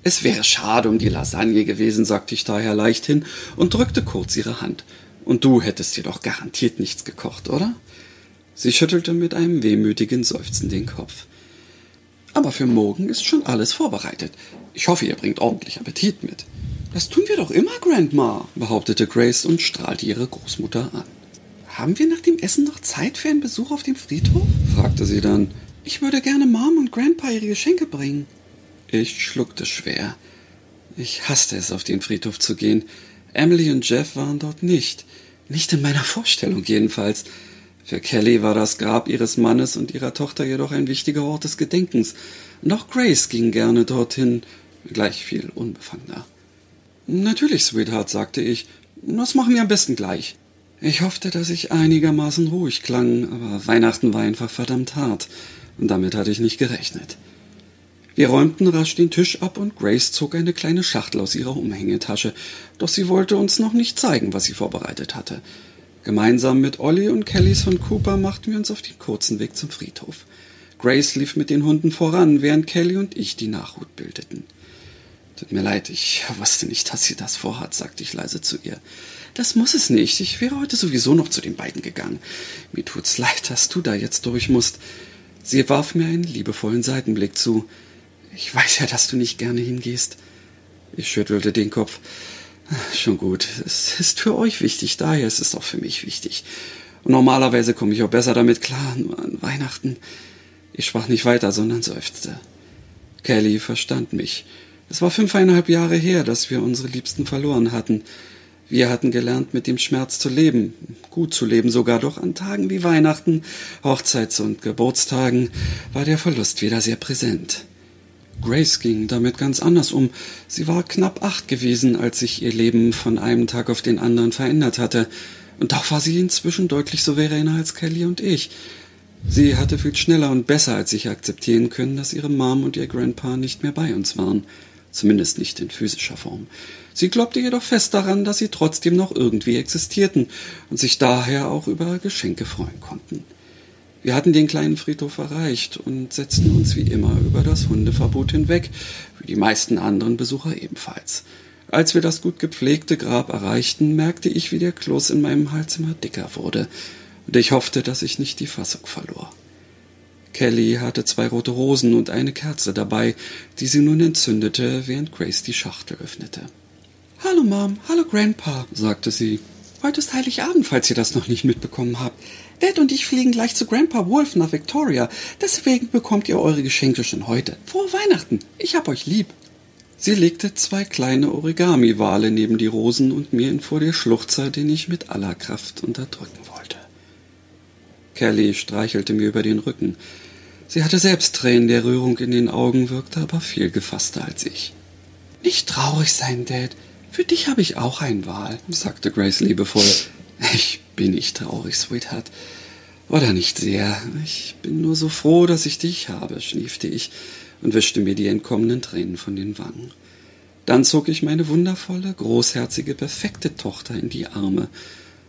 Es wäre schade um die Lasagne gewesen, sagte ich daher leichthin und drückte kurz ihre Hand. Und du hättest dir doch garantiert nichts gekocht, oder? Sie schüttelte mit einem wehmütigen Seufzen den Kopf. Aber für morgen ist schon alles vorbereitet. Ich hoffe, ihr bringt ordentlich Appetit mit. Das tun wir doch immer, Grandma, behauptete Grace und strahlte ihre Großmutter an. Haben wir nach dem Essen noch Zeit für einen Besuch auf dem Friedhof? fragte sie dann. Ich würde gerne Mom und Grandpa ihre Geschenke bringen. Ich schluckte schwer. Ich hasste es, auf den Friedhof zu gehen. Emily und Jeff waren dort nicht. Nicht in meiner Vorstellung jedenfalls. Für Kelly war das Grab ihres Mannes und ihrer Tochter jedoch ein wichtiger Ort des Gedenkens, und auch Grace ging gerne dorthin, gleich viel unbefangener. Natürlich, Sweetheart, sagte ich, das machen wir am besten gleich. Ich hoffte, dass ich einigermaßen ruhig klang, aber Weihnachten war einfach verdammt hart, und damit hatte ich nicht gerechnet. Wir räumten rasch den Tisch ab und Grace zog eine kleine Schachtel aus ihrer Umhängetasche, doch sie wollte uns noch nicht zeigen, was sie vorbereitet hatte. Gemeinsam mit Ollie und Kellys von Cooper machten wir uns auf den kurzen Weg zum Friedhof. Grace lief mit den Hunden voran, während Kelly und ich die Nachhut bildeten. Tut mir leid, ich wusste nicht, dass sie das vorhat, sagte ich leise zu ihr. Das muss es nicht. Ich wäre heute sowieso noch zu den beiden gegangen. Mir tut's leid, dass du da jetzt durch musst. Sie warf mir einen liebevollen Seitenblick zu. Ich weiß ja, dass du nicht gerne hingehst. Ich schüttelte den Kopf. Schon gut. Es ist für euch wichtig, daher ist es auch für mich wichtig. Und normalerweise komme ich auch besser damit klar, nur an Weihnachten. Ich sprach nicht weiter, sondern seufzte. Kelly verstand mich. Es war fünfeinhalb Jahre her, dass wir unsere Liebsten verloren hatten. Wir hatten gelernt, mit dem Schmerz zu leben, gut zu leben sogar, doch an Tagen wie Weihnachten, Hochzeits- und Geburtstagen war der Verlust wieder sehr präsent. Grace ging damit ganz anders um. Sie war knapp acht gewesen, als sich ihr Leben von einem Tag auf den anderen verändert hatte. Und doch war sie inzwischen deutlich souveräner als Kelly und ich. Sie hatte viel schneller und besser als ich akzeptieren können, dass ihre Mom und ihr Grandpa nicht mehr bei uns waren. Zumindest nicht in physischer Form. Sie glaubte jedoch fest daran, dass sie trotzdem noch irgendwie existierten und sich daher auch über Geschenke freuen konnten. Wir hatten den kleinen Friedhof erreicht und setzten uns wie immer über das Hundeverbot hinweg, wie die meisten anderen Besucher ebenfalls. Als wir das gut gepflegte Grab erreichten, merkte ich, wie der Kloß in meinem Hals immer dicker wurde, und ich hoffte, dass ich nicht die Fassung verlor. Kelly hatte zwei rote Rosen und eine Kerze dabei, die sie nun entzündete, während Grace die Schachtel öffnete. Hallo Mom, hallo Grandpa, sagte sie. Heute ist Heiligabend, falls ihr das noch nicht mitbekommen habt. Dad und ich fliegen gleich zu Grandpa Wolf nach Victoria. Deswegen bekommt ihr eure Geschenke schon heute. Frohe Weihnachten. Ich hab euch lieb. Sie legte zwei kleine Origami-Wale neben die Rosen und mir entfuhr der Schluchzer, den ich mit aller Kraft unterdrücken wollte. Kelly streichelte mir über den Rücken. Sie hatte selbst Tränen der Rührung in den Augen, wirkte aber viel gefasster als ich. Nicht traurig sein, Dad. Für dich habe ich auch einen Wal, sagte Grace liebevoll. Ich bin ich traurig, Sweetheart. Oder nicht sehr. Ich bin nur so froh, dass ich dich habe, schniefte ich und wischte mir die entkommenen Tränen von den Wangen. Dann zog ich meine wundervolle, großherzige, perfekte Tochter in die Arme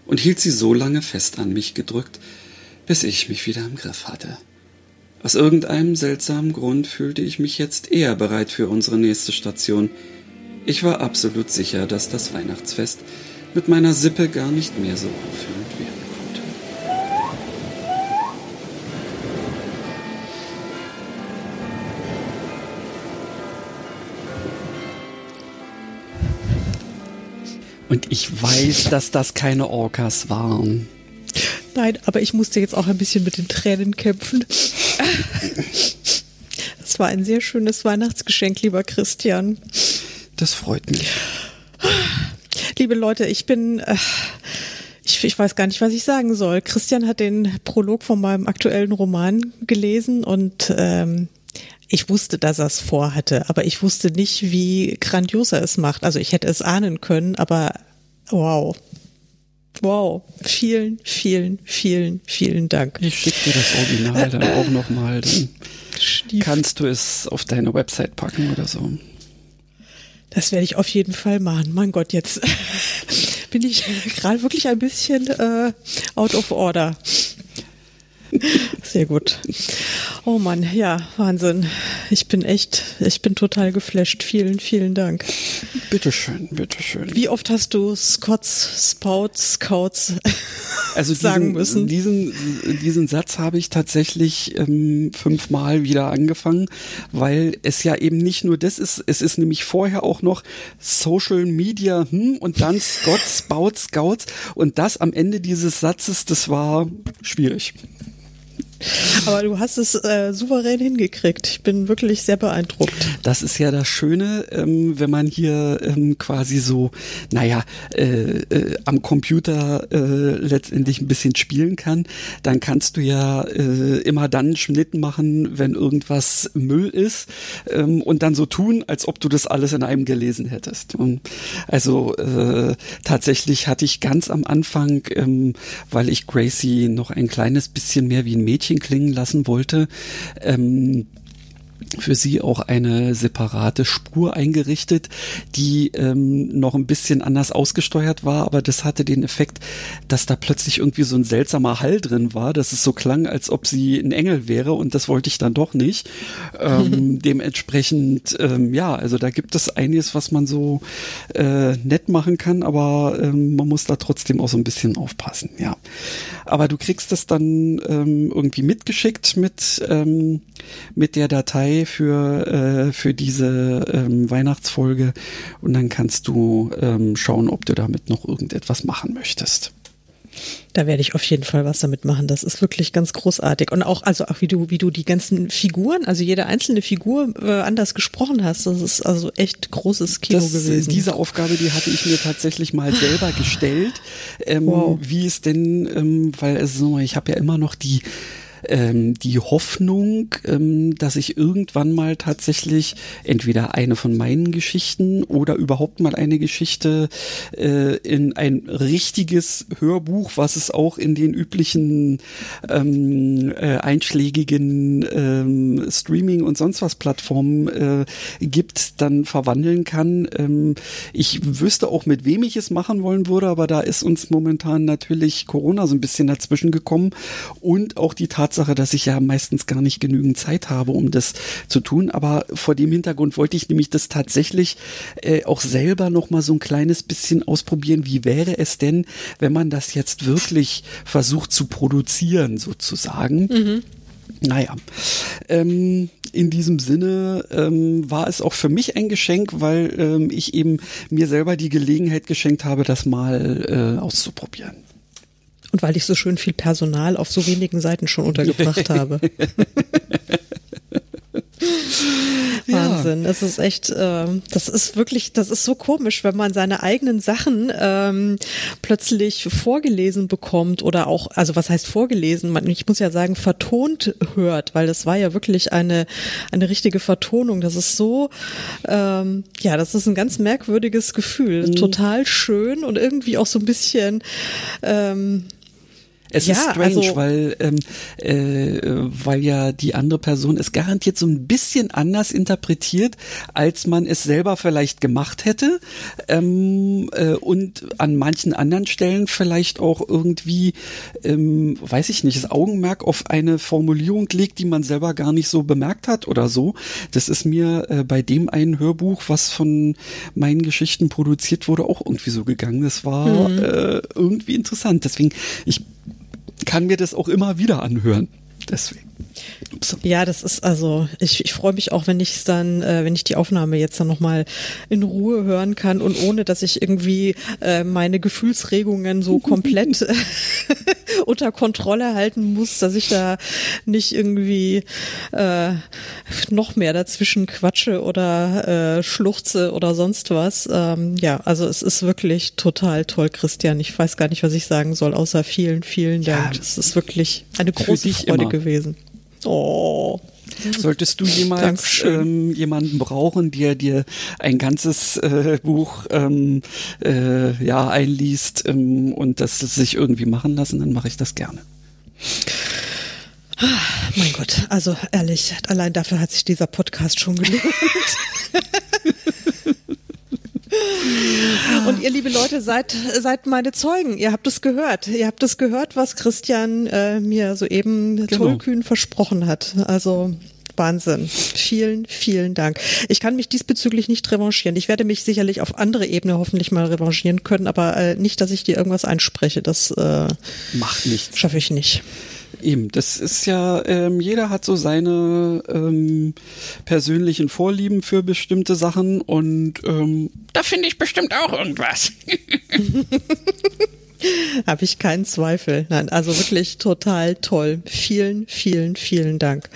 und hielt sie so lange fest an mich gedrückt, bis ich mich wieder im Griff hatte. Aus irgendeinem seltsamen Grund fühlte ich mich jetzt eher bereit für unsere nächste Station. Ich war absolut sicher, dass das Weihnachtsfest mit meiner Sippe gar nicht mehr so aufführend Und ich weiß, dass das keine Orcas waren. Nein, aber ich musste jetzt auch ein bisschen mit den Tränen kämpfen. Das war ein sehr schönes Weihnachtsgeschenk, lieber Christian. Das freut mich. Liebe Leute, ich bin, äh, ich, ich weiß gar nicht, was ich sagen soll. Christian hat den Prolog von meinem aktuellen Roman gelesen und ähm, ich wusste, dass er es vorhatte, aber ich wusste nicht, wie grandios er es macht. Also ich hätte es ahnen können, aber wow. Wow. Vielen, vielen, vielen, vielen Dank. Ich schicke dir das Original dann auch nochmal. Dann Stief. kannst du es auf deine Website packen oder so. Das werde ich auf jeden Fall machen. Mein Gott, jetzt bin ich gerade wirklich ein bisschen äh, out of order. Sehr gut. Oh Mann, ja, Wahnsinn. Ich bin echt, ich bin total geflasht. Vielen, vielen Dank. Bitteschön, bitteschön. Wie oft hast du Scots, Spouts, Scouts also sagen diesen, müssen? Diesen, diesen Satz habe ich tatsächlich ähm, fünfmal wieder angefangen, weil es ja eben nicht nur das ist, es ist nämlich vorher auch noch Social Media hm, und dann Scots, Spouts, Scouts und das am Ende dieses Satzes, das war schwierig. Aber du hast es äh, souverän hingekriegt. Ich bin wirklich sehr beeindruckt. Das ist ja das Schöne, ähm, wenn man hier ähm, quasi so, naja, äh, äh, am Computer äh, letztendlich ein bisschen spielen kann. Dann kannst du ja äh, immer dann Schnitt machen, wenn irgendwas Müll ist ähm, und dann so tun, als ob du das alles in einem gelesen hättest. Und also äh, tatsächlich hatte ich ganz am Anfang, ähm, weil ich Gracie noch ein kleines bisschen mehr wie ein Mädchen klingen lassen wollte, ähm, für sie auch eine separate Spur eingerichtet, die ähm, noch ein bisschen anders ausgesteuert war, aber das hatte den Effekt, dass da plötzlich irgendwie so ein seltsamer Hall drin war, dass es so klang, als ob sie ein Engel wäre und das wollte ich dann doch nicht. Ähm, dementsprechend, ähm, ja, also da gibt es einiges, was man so äh, nett machen kann, aber ähm, man muss da trotzdem auch so ein bisschen aufpassen, ja. Aber du kriegst das dann ähm, irgendwie mitgeschickt mit, ähm, mit der Datei für, äh, für diese ähm, Weihnachtsfolge und dann kannst du ähm, schauen, ob du damit noch irgendetwas machen möchtest. Da werde ich auf jeden Fall was damit machen. Das ist wirklich ganz großartig. Und auch, also auch wie du, wie du die ganzen Figuren, also jede einzelne Figur äh, anders gesprochen hast. Das ist also echt großes Kino das, gewesen. Diese Aufgabe, die hatte ich mir tatsächlich mal selber gestellt. Ähm, wow. Wie es denn, ähm, weil also ich habe ja immer noch die ähm, die Hoffnung, ähm, dass ich irgendwann mal tatsächlich entweder eine von meinen Geschichten oder überhaupt mal eine Geschichte äh, in ein richtiges Hörbuch, was es auch in den üblichen ähm, äh, einschlägigen ähm, Streaming und sonst was Plattformen äh, gibt, dann verwandeln kann. Ähm, ich wüsste auch, mit wem ich es machen wollen würde, aber da ist uns momentan natürlich Corona so ein bisschen dazwischen gekommen und auch die Tatsache, Tatsache, dass ich ja meistens gar nicht genügend Zeit habe, um das zu tun. Aber vor dem Hintergrund wollte ich nämlich das tatsächlich äh, auch selber noch mal so ein kleines bisschen ausprobieren. Wie wäre es denn, wenn man das jetzt wirklich versucht zu produzieren, sozusagen? Mhm. Naja, ähm, in diesem Sinne ähm, war es auch für mich ein Geschenk, weil ähm, ich eben mir selber die Gelegenheit geschenkt habe, das mal äh, auszuprobieren. Und weil ich so schön viel Personal auf so wenigen Seiten schon untergebracht habe. Wahnsinn. Das ist echt, äh, das ist wirklich, das ist so komisch, wenn man seine eigenen Sachen ähm, plötzlich vorgelesen bekommt oder auch, also was heißt vorgelesen? Man, ich muss ja sagen, vertont hört, weil das war ja wirklich eine, eine richtige Vertonung. Das ist so, ähm, ja, das ist ein ganz merkwürdiges Gefühl. Mhm. Total schön und irgendwie auch so ein bisschen, ähm, Es ja, ist strange, also, weil, ähm, äh, weil ja die andere Person es garantiert so ein bisschen anders interpretiert, als man es selber vielleicht gemacht hätte. Ähm, äh, und an manchen anderen Stellen vielleicht auch irgendwie, ähm, weiß ich nicht, das Augenmerk auf eine Formulierung legt, die man selber gar nicht so bemerkt hat oder so. Das ist mir äh, bei dem einen Hörbuch, was von meinen Geschichten produziert wurde, auch irgendwie so gegangen. Das war Mhm. äh, irgendwie interessant. Deswegen, ich kann mir das auch immer wieder anhören. Deswegen. Ups. Ja, das ist also, ich, ich freue mich auch, wenn ich es dann, äh, wenn ich die Aufnahme jetzt dann nochmal in Ruhe hören kann und ohne, dass ich irgendwie äh, meine Gefühlsregungen so komplett unter Kontrolle halten muss, dass ich da nicht irgendwie äh, noch mehr dazwischen quatsche oder äh, schluchze oder sonst was. Ähm, ja, also es ist wirklich total toll, Christian. Ich weiß gar nicht, was ich sagen soll, außer vielen, vielen Dank. Ja, Es ist wirklich eine große Freude immer. Gewesen. Oh. Solltest du jemals ähm, jemanden brauchen, der dir ein ganzes äh, Buch ähm, äh, ja einliest ähm, und das sich irgendwie machen lassen, dann mache ich das gerne. Mein Gott, also ehrlich, allein dafür hat sich dieser Podcast schon gelohnt. Und ihr liebe Leute, seid, seid meine Zeugen. Ihr habt es gehört. Ihr habt es gehört, was Christian äh, mir soeben Genau. tollkühn versprochen hat. Also Wahnsinn. Vielen, vielen Dank. Ich kann mich diesbezüglich nicht revanchieren. Ich werde mich sicherlich auf andere Ebene hoffentlich mal revanchieren können, aber äh, nicht, dass ich dir irgendwas einspreche. Das äh, Macht nichts. schaffe ich nicht. Eben, das ist ja, ähm, jeder hat so seine ähm, persönlichen Vorlieben für bestimmte Sachen und ähm, da finde ich bestimmt auch irgendwas. Habe ich keinen Zweifel. Nein, also wirklich total toll. Vielen, vielen, vielen Dank.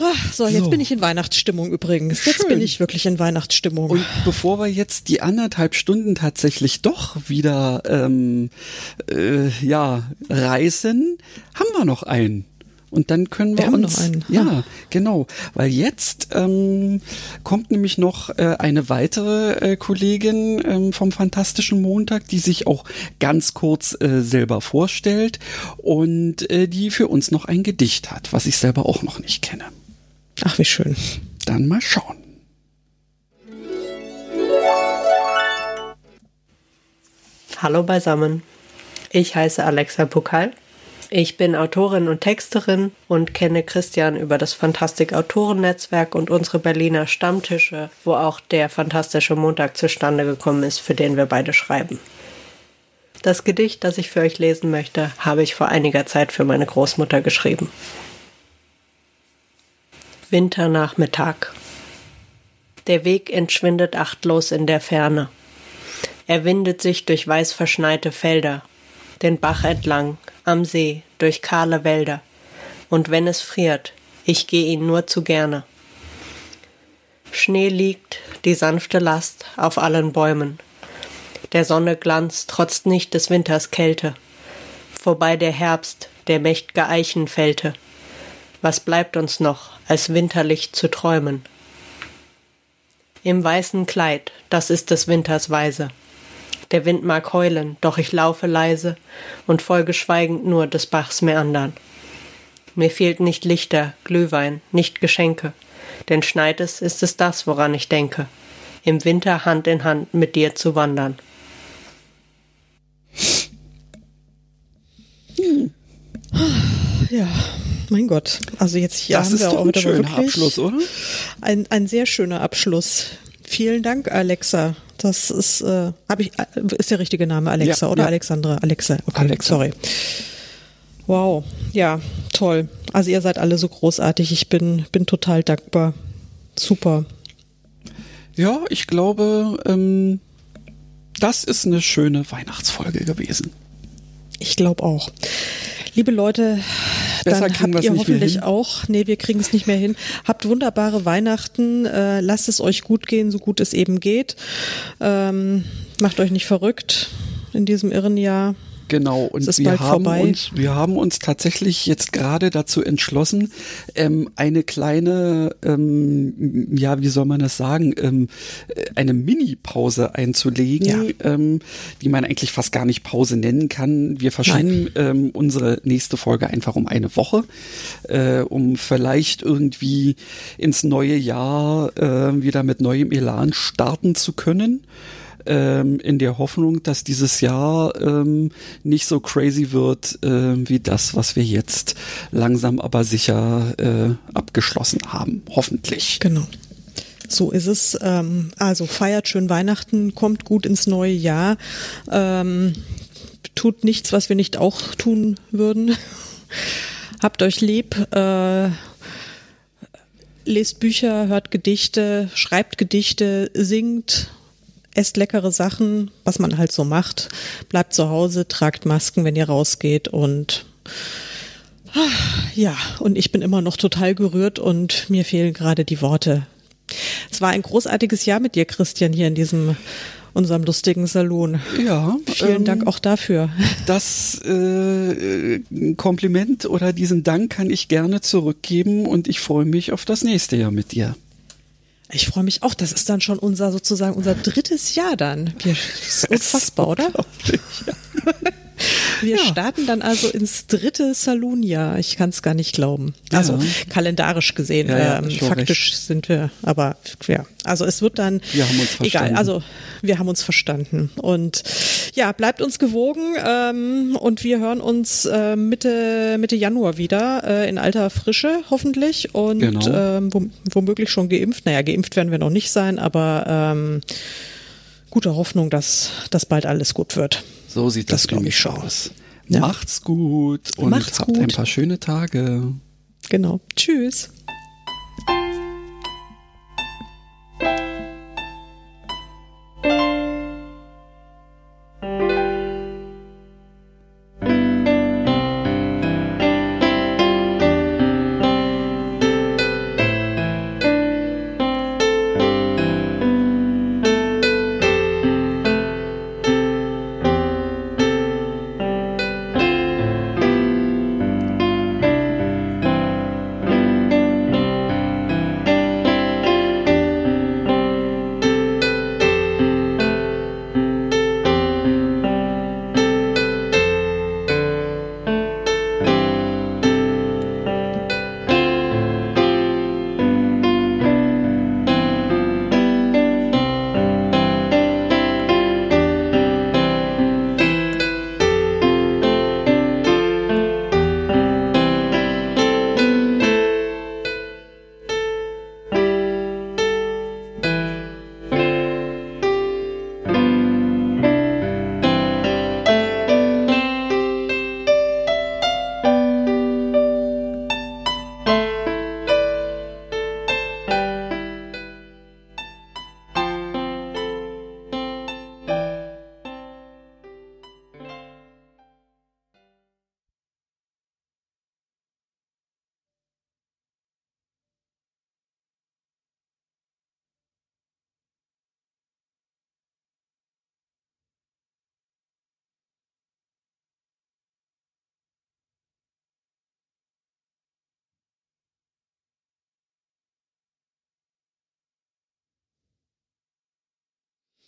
Ah, So, jetzt So. bin ich in Weihnachtsstimmung übrigens. Jetzt Schön. bin ich wirklich in Weihnachtsstimmung. Und bevor wir jetzt die anderthalb Stunden tatsächlich doch wieder ähm, äh, ja reißen, haben wir noch einen. Und dann können wir, Wir haben uns noch einen. ja genau, weil jetzt ähm, kommt nämlich noch äh, eine weitere äh, Kollegin ähm, vom Fantastischen Montag, die sich auch ganz kurz äh, selber vorstellt und äh, die für uns noch ein Gedicht hat, was ich selber auch noch nicht kenne. Ach, wie schön. Dann mal schauen. Hallo beisammen. Ich heiße Alexa Pokal. Ich bin Autorin und Texterin und kenne Christian über das Fantastik Autorennetzwerk und unsere Berliner Stammtische, wo auch der Fantastische Montag zustande gekommen ist, für den wir beide schreiben. Das Gedicht, das ich für euch lesen möchte, habe ich vor einiger Zeit für meine Großmutter geschrieben. Winternachmittag. Der Weg entschwindet achtlos in der Ferne. Er windet sich durch weiß verschneite Felder, den Bach entlang, am See, durch kahle Wälder. Und wenn es friert, ich geh ihn nur zu gerne. Schnee liegt, die sanfte Last auf allen Bäumen. Der Sonne Glanz trotzt nicht des Winters Kälte. Vorbei der Herbst, der mächt'ge Eichen fällte. Was bleibt uns noch, als winterlich zu träumen? Im weißen Kleid, das ist des Winters Weise. Der Wind mag heulen, doch ich laufe leise und folge schweigend nur des Bachs Meandern. Mir fehlt nicht Lichter, Glühwein, nicht Geschenke, denn schneit es, ist es das, woran ich denke, im Winter Hand in Hand mit dir zu wandern. Ja, mein Gott. Also jetzt hier Das haben ist wir doch auch ein schöner Abschluss, oder? Ein, ein sehr schöner Abschluss. Vielen Dank, Alexa. Das ist, äh, habe ich, äh, ist der richtige Name Alexa Ja, oder ja. Alexandra? Alexa. Okay, Alexa. sorry. Wow, ja, toll. Also ihr seid alle so großartig. Ich bin, bin total dankbar. Super. Ja, ich glaube, ähm, das ist eine schöne Weihnachtsfolge gewesen. Ich glaube auch. Liebe Leute, Besser dann habt ihr hoffentlich auch, nee, wir kriegen es nicht mehr hin. Habt wunderbare Weihnachten, äh, lasst es euch gut gehen, so gut es eben geht. Ähm, macht euch nicht verrückt in diesem irren Jahr. Genau, und wir haben, uns, wir haben uns tatsächlich jetzt gerade dazu entschlossen, ähm, eine kleine, ähm, ja, wie soll man das sagen, ähm, eine Mini-Pause einzulegen, ja. ähm, die man eigentlich fast gar nicht Pause nennen kann. Wir verschieben ähm, unsere nächste Folge einfach um eine Woche, äh, um vielleicht irgendwie ins neue Jahr äh, wieder mit neuem Elan starten zu können ähm, in der Hoffnung, dass dieses Jahr ähm, nicht so crazy wird äh, wie das, was wir jetzt langsam aber sicher äh, abgeschlossen haben. Hoffentlich. Genau. So ist es. Ähm, also feiert schön Weihnachten, kommt gut ins neue Jahr. Ähm, tut nichts, was wir nicht auch tun würden. Habt euch lieb. Äh, lest Bücher, hört Gedichte, schreibt Gedichte, singt, esst leckere Sachen, was man halt so macht. Bleibt zu Hause, tragt Masken, wenn ihr rausgeht und ja, und ich bin immer noch total gerührt und mir fehlen gerade die Worte. Es war ein großartiges Jahr mit dir, Christian, hier in diesem unserem lustigen Salon. Ja. Vielen ähm, Dank auch dafür. Das äh, Kompliment oder diesen Dank kann ich gerne zurückgeben und ich freue mich auf das nächste Jahr mit dir. Ich freue mich auch. Das ist dann schon unser sozusagen unser drittes Jahr dann. das ist unfassbar, oder? Ja. Wir ja. starten dann also ins dritte Saloon-Jahr. Ich kann es gar nicht glauben. Also ja. kalendarisch gesehen. Ja, ähm, faktisch recht. sind wir, aber ja. Also es wird dann wir haben uns verstanden. egal. Also wir haben uns verstanden. Und ja, bleibt uns gewogen ähm, und wir hören uns äh, Mitte, Mitte Januar wieder äh, in alter Frische hoffentlich und genau. ähm, womöglich schon geimpft. Naja, geimpft werden wir noch nicht sein, aber ähm, gute Hoffnung, dass das bald alles gut wird. So sieht das, das glaube ich aus. Ja. Macht's gut und Macht's habt gut. ein paar schöne Tage. Genau. Tschüss.